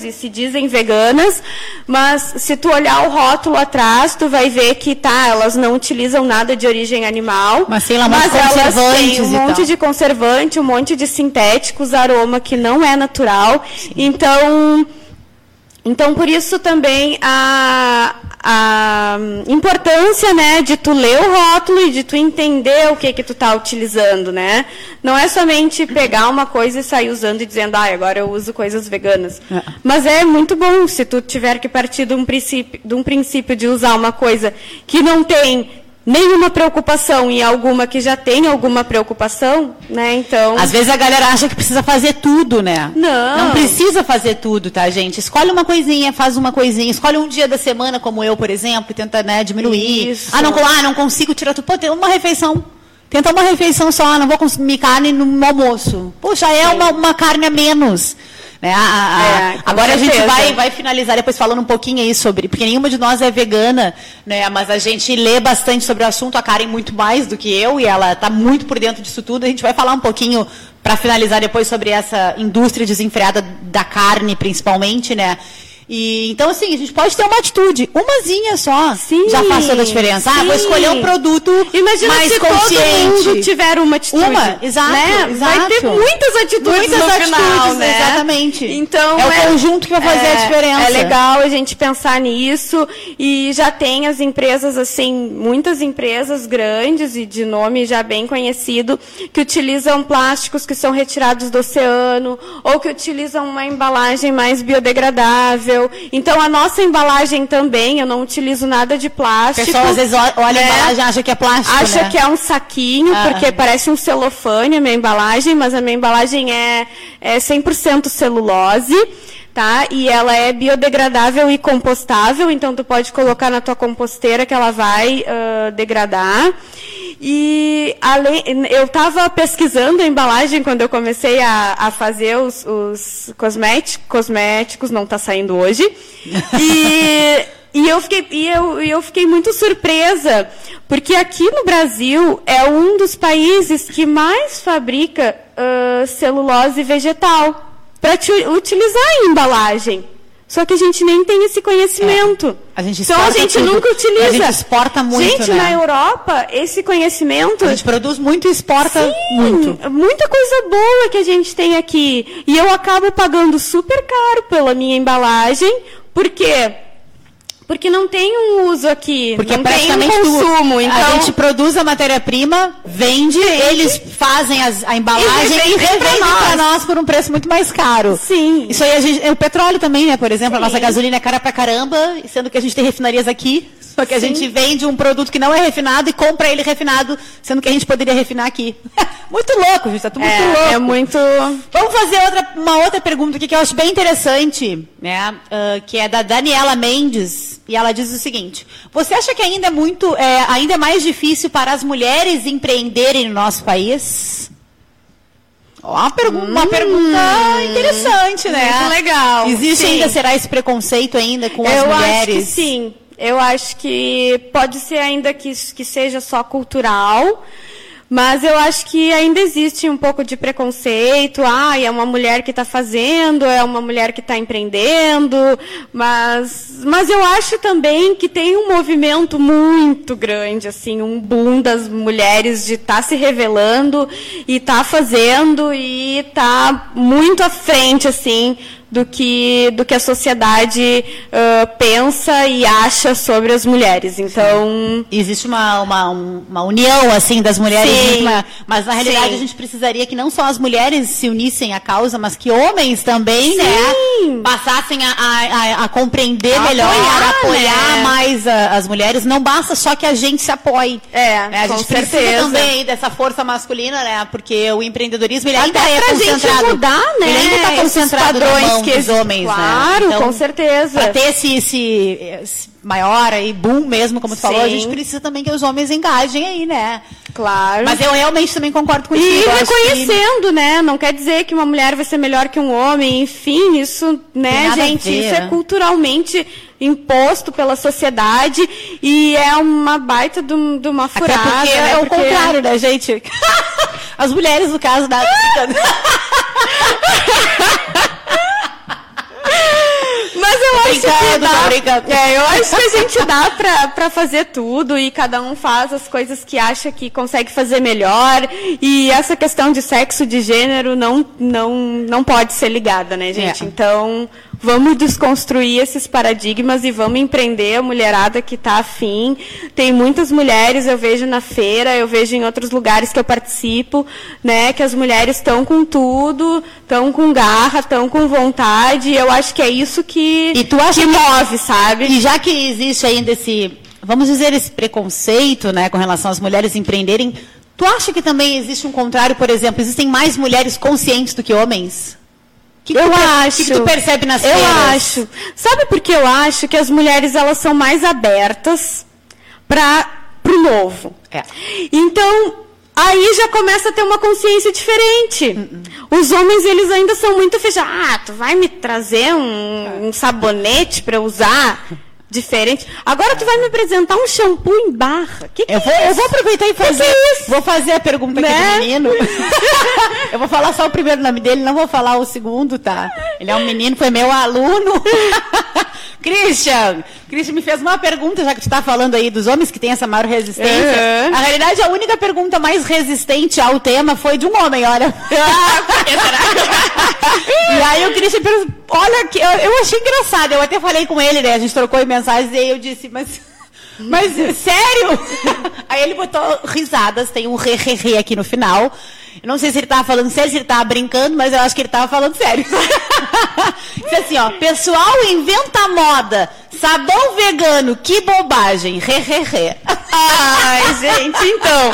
e se dizem veganas, mas se tu olhar o rótulo atrás, tu vai ver que tá, elas não utilizam nada de origem animal, mas, sei lá, mas elas têm um monte de conservante, um monte de sintéticos, aroma que não é natural. Sim. Então, então, por isso também a, a importância né, de tu ler o rótulo e de tu entender o que que tu está utilizando. Né? Não é somente pegar uma coisa e sair usando e dizendo, ah, agora eu uso coisas veganas. É. Mas é muito bom se tu tiver que partir de um, princípio, de um princípio de usar uma coisa que não tem nenhuma preocupação em alguma que já tem alguma preocupação, né? Então. Às vezes a galera acha que precisa fazer tudo, né? Não. Não precisa fazer tudo, tá, gente? Escolhe uma coisinha, faz uma coisinha, escolhe um dia da semana, como eu, por exemplo, e tenta, né, diminuir. Isso. Ah, não, ah, não consigo tirar tudo. Pô, tem uma refeição. Tenta uma refeição só, não vou consumir carne no almoço. Poxa, é uma, uma carne a menos. Né? A, a, é, agora certeza. a gente vai, vai finalizar depois falando um pouquinho aí sobre, porque nenhuma de nós é vegana, né? mas a gente lê bastante sobre o assunto, a Karen muito mais do que eu, e ela está muito por dentro disso tudo. A gente vai falar um pouquinho, para finalizar depois, sobre essa indústria desenfreada da carne, principalmente, né? E, então, assim, a gente pode ter uma atitude, umazinha só, sim, já faz toda a diferença. Sim. Ah, vou escolher um produto Imagina mais se consciente. todo mundo tiver uma atitude. Uma, exato, né? exato. Vai ter muitas atitudes muitas no atitudes, final, né? Exatamente. Então, é, é o conjunto que vai fazer é, a diferença. É legal a gente pensar nisso e já tem as empresas, assim, muitas empresas grandes e de nome já bem conhecido, que utilizam plásticos que são retirados do oceano ou que utilizam uma embalagem mais biodegradável então, a nossa embalagem também, eu não utilizo nada de plástico. O pessoal às vezes olha né? a embalagem e acha que é plástico, Acha né? que é um saquinho, ah. porque parece um celofane a minha embalagem, mas a minha embalagem é, é 100% celulose. Tá? E ela é biodegradável e compostável, então tu pode colocar na tua composteira que ela vai uh, degradar. E além, eu estava pesquisando a embalagem quando eu comecei a, a fazer os, os cosméticos, cosméticos, não está saindo hoje. E, e, eu fiquei, e eu, eu fiquei muito surpresa, porque aqui no Brasil é um dos países que mais fabrica uh, celulose vegetal para utilizar em embalagem. Só que a gente nem tem esse conhecimento. É. A gente então a gente tudo. nunca utiliza. A gente exporta muito. Gente, né? na Europa, esse conhecimento. A gente produz muito e exporta Sim, muito. Muita coisa boa que a gente tem aqui. E eu acabo pagando super caro pela minha embalagem. Por quê? Porque não tem um uso aqui, Porque não praticamente tem um consumo. Então... A gente produz a matéria-prima, vende, Sim. eles fazem as, a embalagem e revendem para nós. por um preço muito mais caro. Sim. Isso aí, a gente, o petróleo também, né? Por exemplo, Sim. a nossa gasolina é cara pra caramba, sendo que a gente tem refinarias aqui. Só que a Sim. gente vende um produto que não é refinado e compra ele refinado, sendo que a gente poderia refinar aqui. muito louco, gente. Tá tudo é, muito louco. É muito. Vamos fazer outra, uma outra pergunta aqui que eu acho bem interessante, né? Uh, que é da Daniela Mendes. E ela diz o seguinte: Você acha que ainda é muito, é, ainda é mais difícil para as mulheres empreenderem no nosso país? Uma, pergu hum, uma pergunta interessante, né? Muito legal. Existe sim. ainda, será esse preconceito ainda com eu as mulheres? Acho que sim. Eu acho que pode ser ainda que, que seja só cultural, mas eu acho que ainda existe um pouco de preconceito. Ah, é uma mulher que está fazendo, é uma mulher que está empreendendo. Mas, mas eu acho também que tem um movimento muito grande, assim, um boom das mulheres de estar tá se revelando e estar tá fazendo e estar tá muito à frente, assim, do que, do que a sociedade uh, pensa e acha sobre as mulheres. Então. Existe uma, uma, uma união, assim, das mulheres. mas, na realidade, Sim. a gente precisaria que não só as mulheres se unissem à causa, mas que homens também, né, Sim. né? Passassem a, a, a compreender a melhor, apoiar, a apoiar né? mais as mulheres. Não basta só que a gente se apoie. É, né? A gente certeza. precisa também dessa força masculina, né? Porque o empreendedorismo ele ainda Até é concentrado. Gente mudar, né? Ele ainda está concentrado padrões que os homens, claro, né? Claro, então, com certeza. Para ter esse, esse, esse, maior aí, boom mesmo, como tu falou, a gente precisa também que os homens engajem aí, né? Claro. Mas eu realmente também concordo com isso. E reconhecendo, que... né? Não quer dizer que uma mulher vai ser melhor que um homem, enfim, isso, né, gente, isso é culturalmente imposto pela sociedade e é uma baita de, uma furada. Até porque né? é o porque... contrário, né, gente? As mulheres, no caso da... Dá, é, eu acho que a gente dá pra, pra fazer tudo e cada um faz as coisas que acha que consegue fazer melhor. E essa questão de sexo, de gênero, não, não, não pode ser ligada, né, gente? É. Então, Vamos desconstruir esses paradigmas e vamos empreender a mulherada que está afim. Tem muitas mulheres, eu vejo na feira, eu vejo em outros lugares que eu participo, né, que as mulheres estão com tudo, estão com garra, estão com vontade. Eu acho que é isso que, e tu acha que move, sabe? E já que existe ainda esse, vamos dizer, esse preconceito né, com relação às mulheres empreenderem, tu acha que também existe um contrário, por exemplo, existem mais mulheres conscientes do que homens? Que eu acho. O que, tu percebe nas Eu feiras? acho. Sabe por que eu acho que as mulheres elas são mais abertas para o novo? É. Então, aí já começa a ter uma consciência diferente. Os homens, eles ainda são muito fechados. Ah, tu vai me trazer um, um sabonete para usar? Diferente. Agora tu vai me apresentar um shampoo em barra. Que que Eu é vou, eu vou aproveitar e fazer. que é isso? Vou fazer a pergunta aqui Né? do menino. eu vou falar só o primeiro nome dele, não vou falar o segundo, tá? Ele é um menino, foi meu aluno. Christian, Christian me fez uma pergunta, já que tu está falando aí dos homens que têm essa maior resistência. Uhum. Na realidade, a única pergunta mais resistente ao tema foi de um homem, olha. e o Christian perguntou, olha, que eu, eu achei engraçado, eu até falei com ele, né? A gente trocou mensagens e aí eu disse, mas. Mas, sério? Aí ele botou risadas, tem um re, re, re aqui no final. Eu não sei se ele tava falando sério, se ele tava brincando, mas eu acho que ele tava falando sério. Disse assim, ó, pessoal inventa moda, sabão vegano, que bobagem, re, re, re. Ai, gente, então.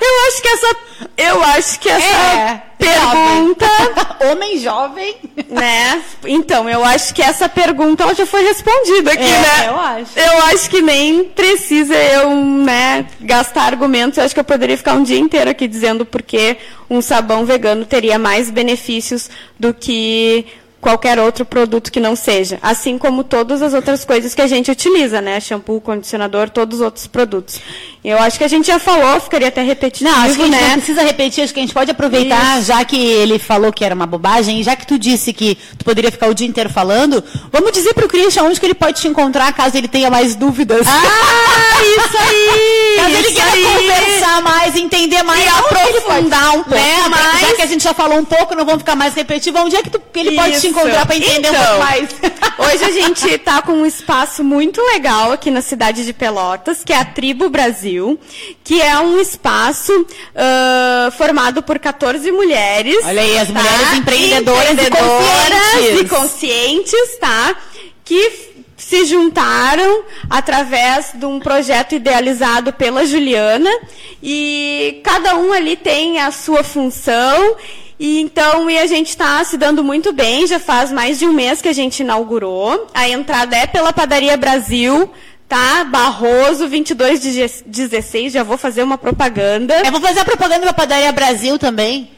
Eu acho que essa. Eu acho que essa É, pergunta. Homem jovem. Né? Então, eu acho que essa pergunta ela já foi respondida aqui, É, né? eu acho. Eu acho que nem precisa eu, né, gastar argumentos. Eu acho que eu poderia ficar um dia inteiro aqui dizendo porque um sabão vegano teria mais benefícios do que qualquer outro produto que não seja. Assim como todas as outras coisas que a gente utiliza, né? Shampoo, condicionador, todos os outros produtos. Eu acho que a gente já falou, ficaria até repetitivo, Não, acho que a gente né? não precisa repetir, acho que a gente pode aproveitar, já que ele falou que era uma bobagem, já que tu disse que tu poderia ficar o dia inteiro falando, vamos dizer pro Christian onde que ele pode te encontrar, caso ele tenha mais dúvidas. Ah, isso aí! Caso ele isso queira aí. conversar mais, entender mais, E aprofundar um pouco né? mais. Já que a gente já falou um pouco, não vamos ficar mais repetitivos, onde é que tu- ele pode te Encontrar para entender um Então, pouco mais? Hoje a gente está com um espaço muito legal aqui na cidade de Pelotas, que é a Tribo Brasil, que é um espaço ah, formado por 14 mulheres. Olha aí, as mulheres empreendedoras e Empreendedoras conscientes. e conscientes, tá? Que se juntaram através de um projeto idealizado pela Juliana e cada um ali tem a sua função e então e a gente está se dando muito bem, já faz mais de um mês que a gente inaugurou. A entrada é pela Padaria Brasil, tá? Barroso 2216, já vou fazer uma propaganda. Eu vou fazer a propaganda da Padaria Brasil também.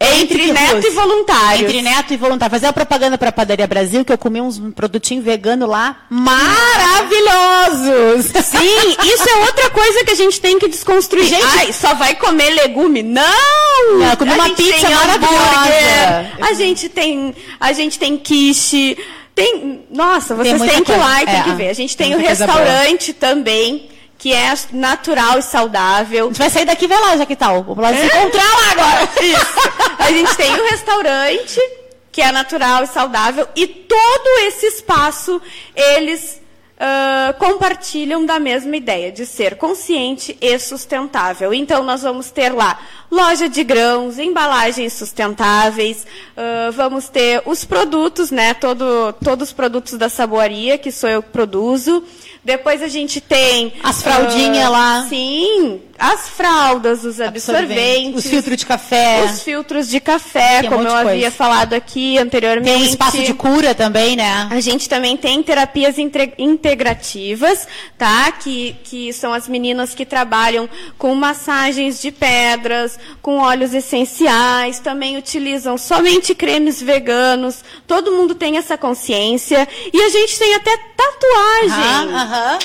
Entre que neto e voluntários. Entre neto e voluntário. Fazer a propaganda para a Padaria Brasil, que eu comi uns produtinhos veganos lá maravilhosos. Sim, isso é outra coisa que a gente tem que desconstruir. Gente- Ai, só vai comer legume? Não! Não, comer uma pizza tem maravilhosa. A gente tem, a gente tem quiche, tem, nossa, vocês têm que ir lá e tem É, que ver. A gente tem, tem o restaurante também, que é natural e A saudável. gente vai sair daqui e vai lá, já que tal. Vamos lá se encontrar lá agora. Isso. A gente tem o restaurante, que é natural e saudável, e todo esse espaço, eles ah, compartilham da mesma ideia, de ser consciente e sustentável. Então, nós vamos ter lá loja de grãos, embalagens sustentáveis, ah, vamos ter os produtos, né, todo, todos os produtos da saboaria, que sou eu que produzo. Depois a gente tem... As fraldinhas ah, lá. Sim, as fraldas, os absorventes. Os filtros de café. Os filtros de café, Tem um como monte eu de coisa. havia falado aqui anteriormente. Tem um espaço de cura também, né? A gente também tem terapias inte- integrativas, tá? Que, que são as meninas que trabalham com massagens de pedras, com óleos essenciais, também utilizam somente cremes veganos. Todo mundo tem essa consciência. E a gente tem até tatuagem. Aham.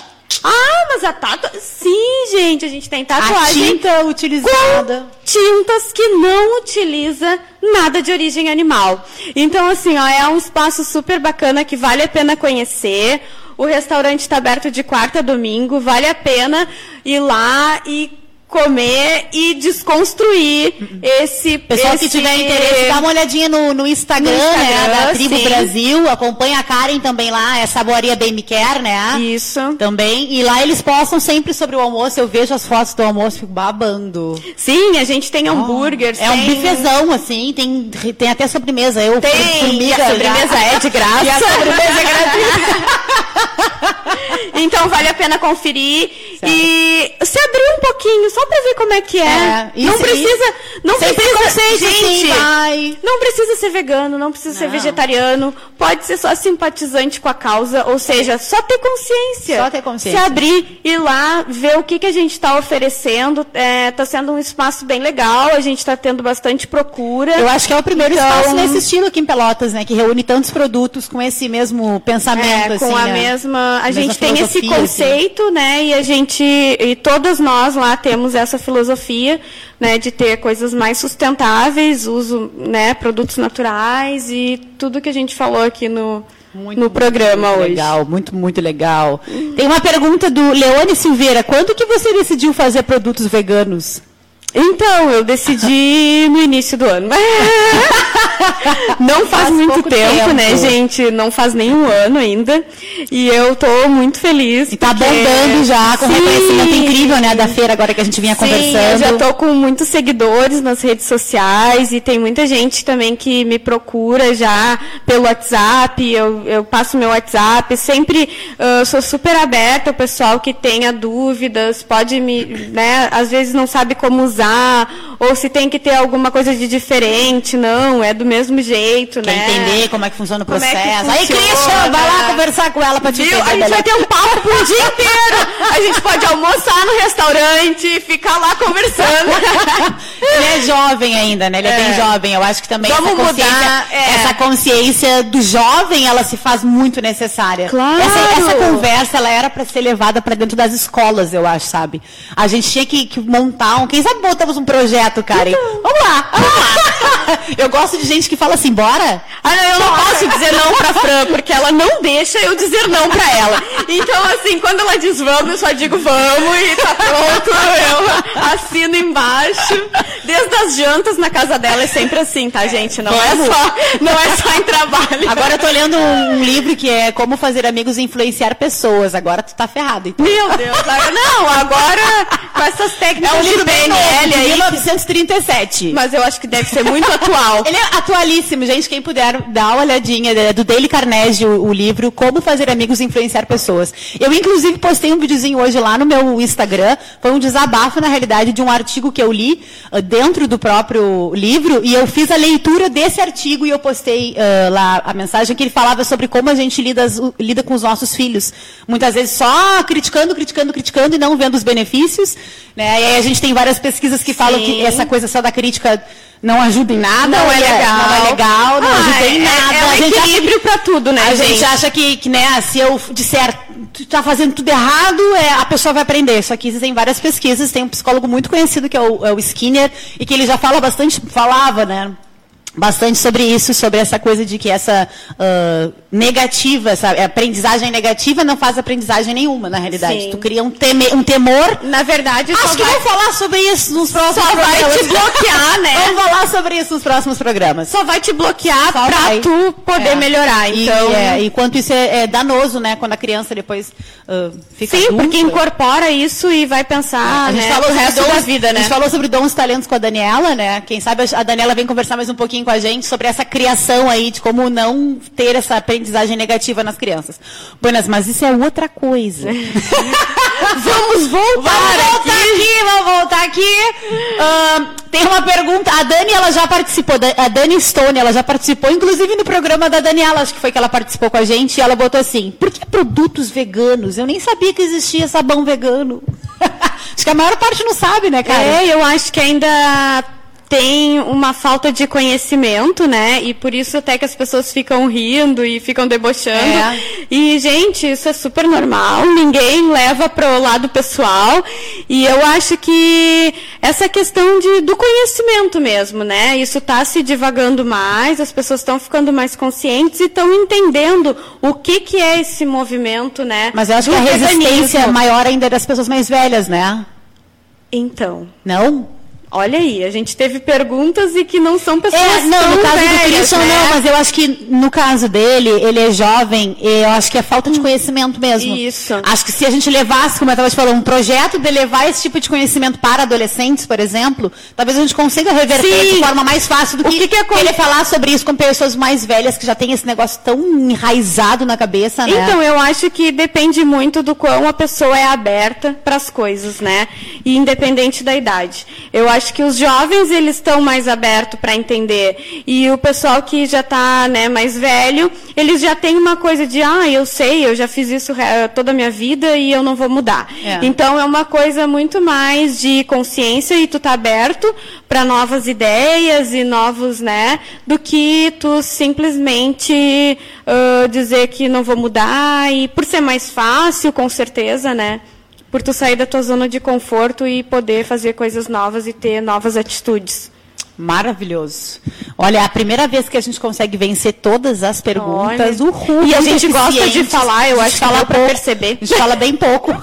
Ah, mas a tatuagem. Sim, gente, a gente tem A tatuagem tinta utilizada. tintas que não utiliza nada de origem animal. Então, assim, ó, é um espaço super bacana que vale a pena conhecer. O restaurante está aberto de quarta a domingo, vale a pena ir lá e comer e desconstruir esse Pessoal que esse- tiver interesse, dá uma olhadinha no, no Instagram, No né? Instagram, Da Tribo sim. Brasil. Acompanha a Karen também lá, é Saboaria Bem Me Quer, né? Isso. Também. E lá eles postam sempre sobre o almoço. Eu vejo as fotos do almoço fico babando. Sim, a gente tem hambúrguer. É um bifezão, assim. Tem, tem até sobremesa. Eu, Tem, a sobremesa já- é de graça. E a sobremesa é gratuita. então vale a pena conferir certo. e se abrir um pouquinho, só para ver como é que é. é não precisa, não precisa, gente, vai. não precisa ser vegano, não precisa não. ser vegetariano, pode ser só simpatizante com a causa, ou seja, só ter consciência. Só ter consciência. Se abrir, ir lá, ver o que, que a gente está oferecendo, está é, sendo um espaço bem legal, a gente está tendo bastante procura. Eu acho que é o primeiro então, espaço nesse estilo aqui em Pelotas, né, que reúne tantos produtos com esse mesmo pensamento, é, com assim, a né? mesma, a gente tem esse assim. conceito, assim. né, e a gente e todas nós lá temos essa filosofia, né, de ter coisas mais sustentáveis, uso, né, produtos naturais e tudo que a gente falou aqui no muito, no programa muito hoje. Legal, muito, muito legal. Tem uma pergunta do Leone Silveira. Quando que você decidiu fazer produtos veganos? Então, eu decidi no início do ano. Não faz, faz muito tempo, tempo, né, gente? Não faz nem um ano ainda. E eu tô muito feliz. E tá porque... bombando já, com Sim. reconhecimento incrível, né, da feira, agora que a gente vinha Sim, conversando. Eu já tô com muitos seguidores nas redes sociais e tem muita gente também que me procura já pelo WhatsApp. Eu, eu passo meu WhatsApp. Sempre uh, sou super aberta ao pessoal que tenha dúvidas, pode me, né, às vezes não sabe como usar usar, ou se tem que ter alguma coisa de diferente. Não, é do mesmo jeito, Quer né? entender como é que funciona o processo. É funciona, Aí, Christian, vai lá conversar com ela para te Viu? A gente vai ter um papo por dia inteiro. A gente pode almoçar no restaurante, ficar lá conversando. Ele é jovem ainda, né? Ele é, é bem jovem. Eu acho que também Vamos essa consciência, mudar, é. essa consciência do jovem, ela se faz muito necessária. Claro. Essa, essa conversa, ela era para ser levada para dentro das escolas, eu acho, sabe? A gente tinha que, que montar um, quem sabe botamos um projeto, Karen. Então. Vamos lá, vamos lá. eu gosto de gente que fala assim, bora. Ah, não, eu não posso dizer não pra Fran, porque ela não deixa eu dizer não pra ela. Então, assim, quando ela diz vamos, eu só digo vamos e tá pronto. Eu assino embaixo. Desde as jantas na casa dela é sempre assim, tá, gente? Não é só, não é só em trabalho. Agora eu tô lendo um livro que é Como Fazer Amigos e Influenciar Pessoas. Agora tu tá ferrado. Então. Meu Deus, não, agora com essas técnicas é um livro bem novo, aí. 1937. Mas eu acho que deve ser muito atual. Ele é atualíssimo, gente. Quem puder dar uma olhadinha, é do Dale Carnegie, o, o, livro Como Fazer Amigos e Influenciar Pessoas. Eu, inclusive, postei um videozinho hoje lá no meu Instagram. Foi um desabafo, na realidade, de um artigo que eu li uh, dentro do próprio livro. E eu fiz a leitura desse artigo e eu postei uh, lá a mensagem que ele falava sobre como a gente lida, lida com os nossos filhos. Muitas vezes só criticando, criticando, criticando e não vendo os benefícios. Né? E aí a gente tem várias pesquisas que falam Sim. que essa coisa só da crítica não ajuda em nada, não é legal, não é legal, não ah, ajuda em nada. É, é um a gente equilíbrio para tudo, né, a gente? gente acha que, que, né, se eu disser tu tá fazendo tudo errado, é, a pessoa vai aprender. Só que existem várias pesquisas, tem um psicólogo muito conhecido que é o, é o Skinner, e que ele já fala bastante, falava, né, bastante sobre isso, sobre essa coisa de que essa uh, negativa, essa aprendizagem negativa não faz aprendizagem nenhuma, na realidade. Sim. Tu cria um, teme, um temor. Na verdade, acho que vai... vamos falar sobre isso nos próximos só programas. Só vai te bloquear, né? Vamos falar sobre isso nos próximos programas. Só vai te bloquear só pra vai. tu poder é. melhorar. Então, e, é, enquanto isso é, é, danoso, né? Quando a criança depois uh, fica Sim, adulta. porque incorpora isso e vai pensar, a gente né? Falou o resto dons, da vida, né? A gente falou sobre dons e talentos com a Daniela, né? Quem sabe a Daniela vem conversar mais um pouquinho com a gente sobre essa criação aí, de como não ter essa aprendizagem negativa nas crianças. Buenas, mas isso é outra coisa. vamos voltar, vamos voltar aqui. aqui. Vamos voltar aqui. Uh, tem uma pergunta. A Dani, ela já participou. A Dani Stone, ela já participou, inclusive no programa da Daniela, acho que foi que ela participou com a gente. E ela botou assim: por que produtos veganos? Eu nem sabia que existia sabão vegano. acho que a maior parte não sabe, né, cara? É, eu acho que ainda tem uma falta de conhecimento, né? E por isso até que as pessoas ficam rindo e ficam debochando. É. E, gente, isso é super normal, ninguém leva para o lado pessoal. E eu acho que essa questão de, do conhecimento mesmo, né? Isso está se divagando mais, as pessoas estão ficando mais conscientes e estão entendendo o que, que é esse movimento, né? Mas eu acho que a resistência é maior ainda é das pessoas mais velhas, né? Então. Não? Olha aí, a gente teve perguntas e que não são pessoas É, não, no caso velhas, do Christian né? não, mas eu acho que no caso dele, ele é jovem, e eu acho que é falta de conhecimento mesmo. Isso. Acho que se a gente levasse, como eu estava te falando, um projeto de levar esse tipo de conhecimento para adolescentes, por exemplo, talvez a gente consiga reverter Sim. de forma mais fácil do que, que que acon- ele falar sobre isso com pessoas mais velhas que já têm esse negócio tão enraizado na cabeça, né? Então, eu acho que depende muito do quão a pessoa é aberta para as coisas, né? E independente da idade. Eu acho que os jovens, eles estão mais abertos para entender. E o pessoal que já está né, mais velho, eles já têm uma coisa de, ah, eu sei, eu já fiz isso re- toda a minha vida e eu não vou mudar. É. Então, é uma coisa muito mais de consciência e tu tá aberto para novas ideias e novos, né? Do que tu simplesmente ah, dizer que não vou mudar e por ser mais fácil, com certeza, né? Por tu sair da tua zona de conforto e poder fazer coisas novas e ter novas atitudes. Maravilhoso. Olha, é a primeira vez que a gente consegue vencer todas as perguntas. Olha. Uhul, E a gente gosta de falar, eu acho que fala pouco. perceber. A gente fala bem pouco.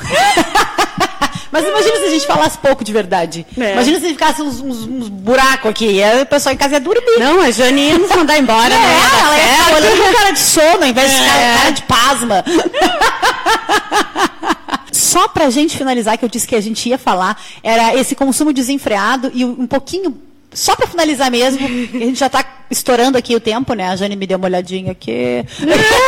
Mas imagina se a gente falasse pouco de verdade. É. Imagina se ficasse uns, uns, uns buracos aqui. E aí o pessoal em casa ia dormir. Não, a Jane ia nos mandar embora, É, né? Ela ia ficar olhando com cara de sono, ao invés de ficar É. cara de pasma. Só pra gente finalizar, que eu disse que a gente ia falar, era esse consumo desenfreado e um pouquinho, só pra finalizar mesmo, a gente já tá estourando aqui o tempo, né? A Jane me deu uma olhadinha aqui.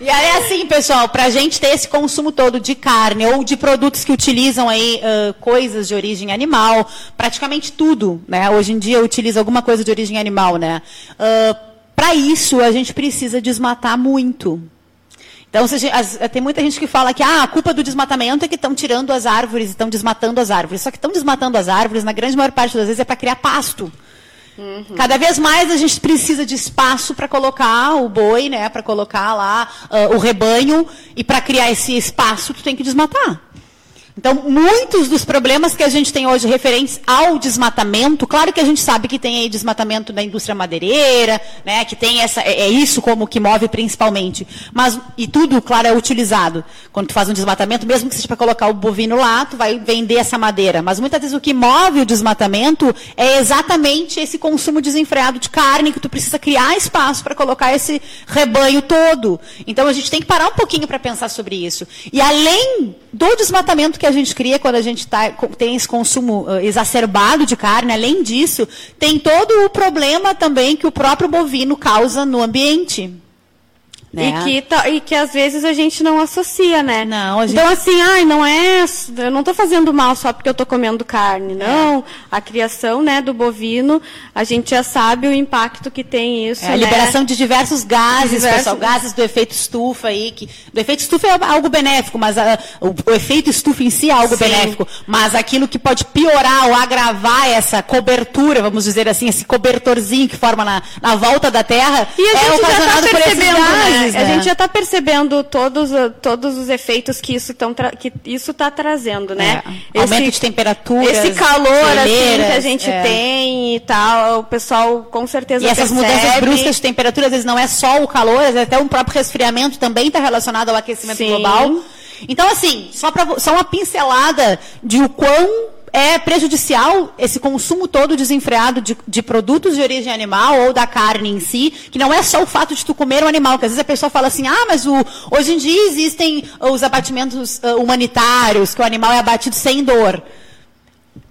E aí, assim, pessoal, pra gente ter esse consumo todo de carne ou de produtos que utilizam aí ãh, coisas de origem animal, praticamente tudo, né? Hoje em dia utiliza alguma coisa de origem animal, né? para isso, a gente precisa desmatar muito. Então, se as- tem muita gente que fala que ah, a culpa do desmatamento é que estão tirando as árvores, estão desmatando as árvores. Só que estão desmatando as árvores, na grande maior parte das vezes, é para criar pasto. Cada vez mais a gente precisa de espaço para colocar o boi, né, para colocar lá ah, o rebanho e para criar esse espaço tu tem que desmatar. Então, muitos dos problemas que a gente tem hoje referentes ao desmatamento, claro que a gente sabe que tem aí desmatamento da indústria madeireira, né, que tem essa, é, é isso como que move principalmente. Mas, e tudo, claro, é utilizado. Quando tu faz um desmatamento, mesmo que seja para colocar o bovino lá, tu vai vender essa madeira. Mas muitas vezes o que move o desmatamento é exatamente esse consumo desenfreado de carne, que tu precisa criar espaço para colocar esse rebanho todo. Então, a gente tem que parar um pouquinho para pensar sobre isso. E além do desmatamento que a gente cria quando a gente tá, tem esse consumo ah, exacerbado de carne, além disso, tem todo o problema também que o próprio bovino causa no ambiente. Né? E, que, tá- e que às vezes a gente não associa, né? Não, a gente- Então, assim, ai, não é. Eu não estou fazendo mal só porque eu estou comendo carne. Não. A criação né, do bovino, a gente já sabe o impacto que tem isso. É, a né? liberação de diversos gases, Diversos- pessoal, gases do efeito estufa aí, que do efeito estufa é algo benéfico, mas ah, o, o efeito estufa em si é algo Sim. benéfico, mas aquilo que pode piorar ou agravar essa cobertura, vamos dizer assim, esse cobertorzinho que forma na, na volta da Terra, E a é gente já ocasionado está por esses percebendo, gases, né? Né? A gente já está percebendo todos, uh, todos os efeitos que isso está trazendo, né? É, aumento de temperaturas, Esse calor assim, que a gente é. tem e tal, o pessoal com certeza E essas percebe. mudanças bruscas de temperatura, às vezes não é só o calor, às vezes até um próprio resfriamento também está relacionado ao aquecimento Sim. global. Então, assim, só, pra, só uma pincelada de o quão é prejudicial esse consumo todo desenfreado de, de produtos de origem animal ou da carne em si, que não é só o fato de tu comer um animal, que às vezes a pessoa fala assim, ah, mas o, hoje em dia existem os abatimentos ah, humanitários, que o animal é abatido sem dor.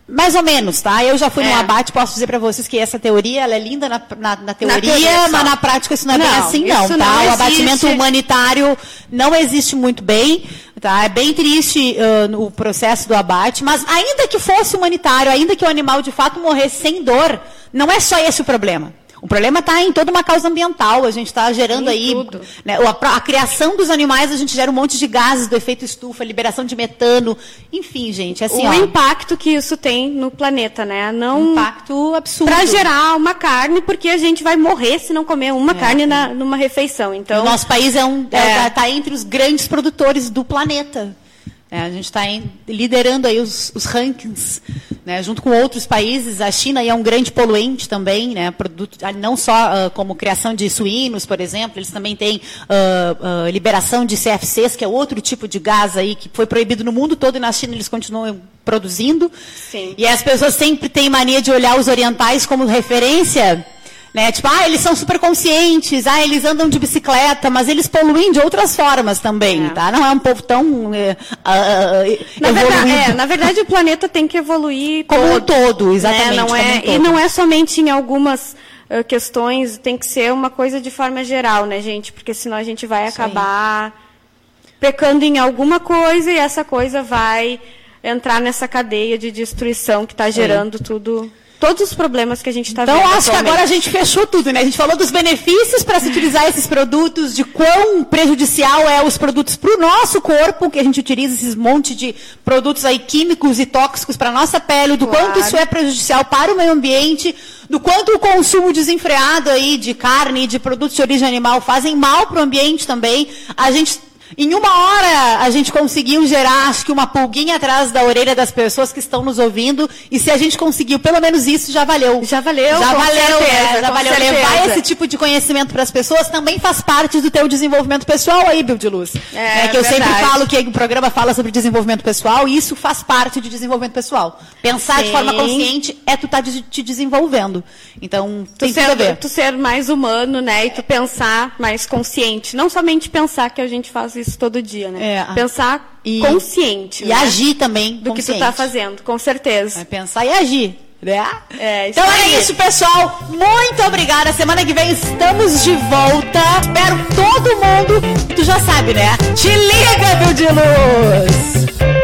Mais ou menos, tá? Eu já fui É. num abate, posso dizer para vocês que essa teoria ela é linda na, na, na teoria, teoria só. mas na prática isso não é bem Não, assim, não, tá? não o abatimento humanitário não existe muito bem, tá? É bem triste ah, o processo do abate, mas ainda que fosse humanitário, ainda que o animal de fato morresse sem dor, não é só esse o problema. O problema está em toda uma causa ambiental. A gente está gerando Em aí. né, a, a criação dos animais, a gente gera um monte de gases do efeito estufa, liberação de metano. Enfim, gente, assim, o ó, impacto que isso tem no planeta, né? Não impacto absurdo. para gerar uma carne, porque a gente vai morrer se não comer uma carne na, numa refeição. Então, o nosso país é um, é, É. tá- tá entre os grandes produtores do planeta. É, a gente está liderando aí os, os rankings, né, junto com outros países. A China é um grande poluente também, né, produto, ah, não só uh, como criação de suínos, por exemplo, eles também têm uh, uh, liberação de CFCs, que é outro tipo de gás aí que foi proibido no mundo todo e na China eles continuam produzindo. Sim. E as pessoas sempre têm mania de olhar os orientais como referência né? Tipo, ah, eles são super conscientes, ah, eles andam de bicicleta, mas eles poluem de outras formas também, é. tá? Não é um povo tão uh, uh, na, verdade, é, na verdade, o planeta tem que evoluir como todo, um todo, exatamente. Né? Não é, um todo. E não é somente em algumas uh, questões, tem que ser uma coisa de forma geral, né, gente? Porque senão a gente vai acabar pecando em alguma coisa e essa coisa vai entrar nessa cadeia de destruição que está gerando tudo todos os problemas que a gente está então, vendo. Então, acho que agora a gente fechou tudo, né? A gente falou dos benefícios para se utilizar esses produtos, de quão prejudicial é os produtos para o nosso corpo, que a gente utiliza esses monte de produtos aí químicos e tóxicos para a nossa pele, do claro. quanto isso é prejudicial para o meio ambiente, do quanto o consumo desenfreado aí de carne e de produtos de origem animal fazem mal para o ambiente também. A gente em uma hora a gente conseguiu gerar, acho que uma pulguinha atrás da orelha das pessoas que estão nos ouvindo. E se a gente conseguiu pelo menos isso, já valeu. Já valeu, já valeu, certeza, é, já valeu. Certeza. Levar esse tipo de conhecimento para as pessoas também faz parte do teu desenvolvimento pessoal aí, Bill de Luz. É, é que eu verdade. sempre falo que o programa fala sobre desenvolvimento pessoal e isso faz parte de desenvolvimento pessoal. Pensar Sim. de forma consciente é tu estar tá te desenvolvendo. Então, tu tem ser, tudo a ver. Tu ser mais humano, né? E tu pensar mais consciente. Não somente pensar que a gente faz isso todo dia, né? É. Pensar e, consciente. E né? agir também do que tu está fazendo, com certeza. Vai pensar e agir. Né? É, então é isso, pessoal. Muito obrigada. Semana que vem estamos de volta. Espero todo mundo. Tu já sabe, né? Te liga, Bill de Luz!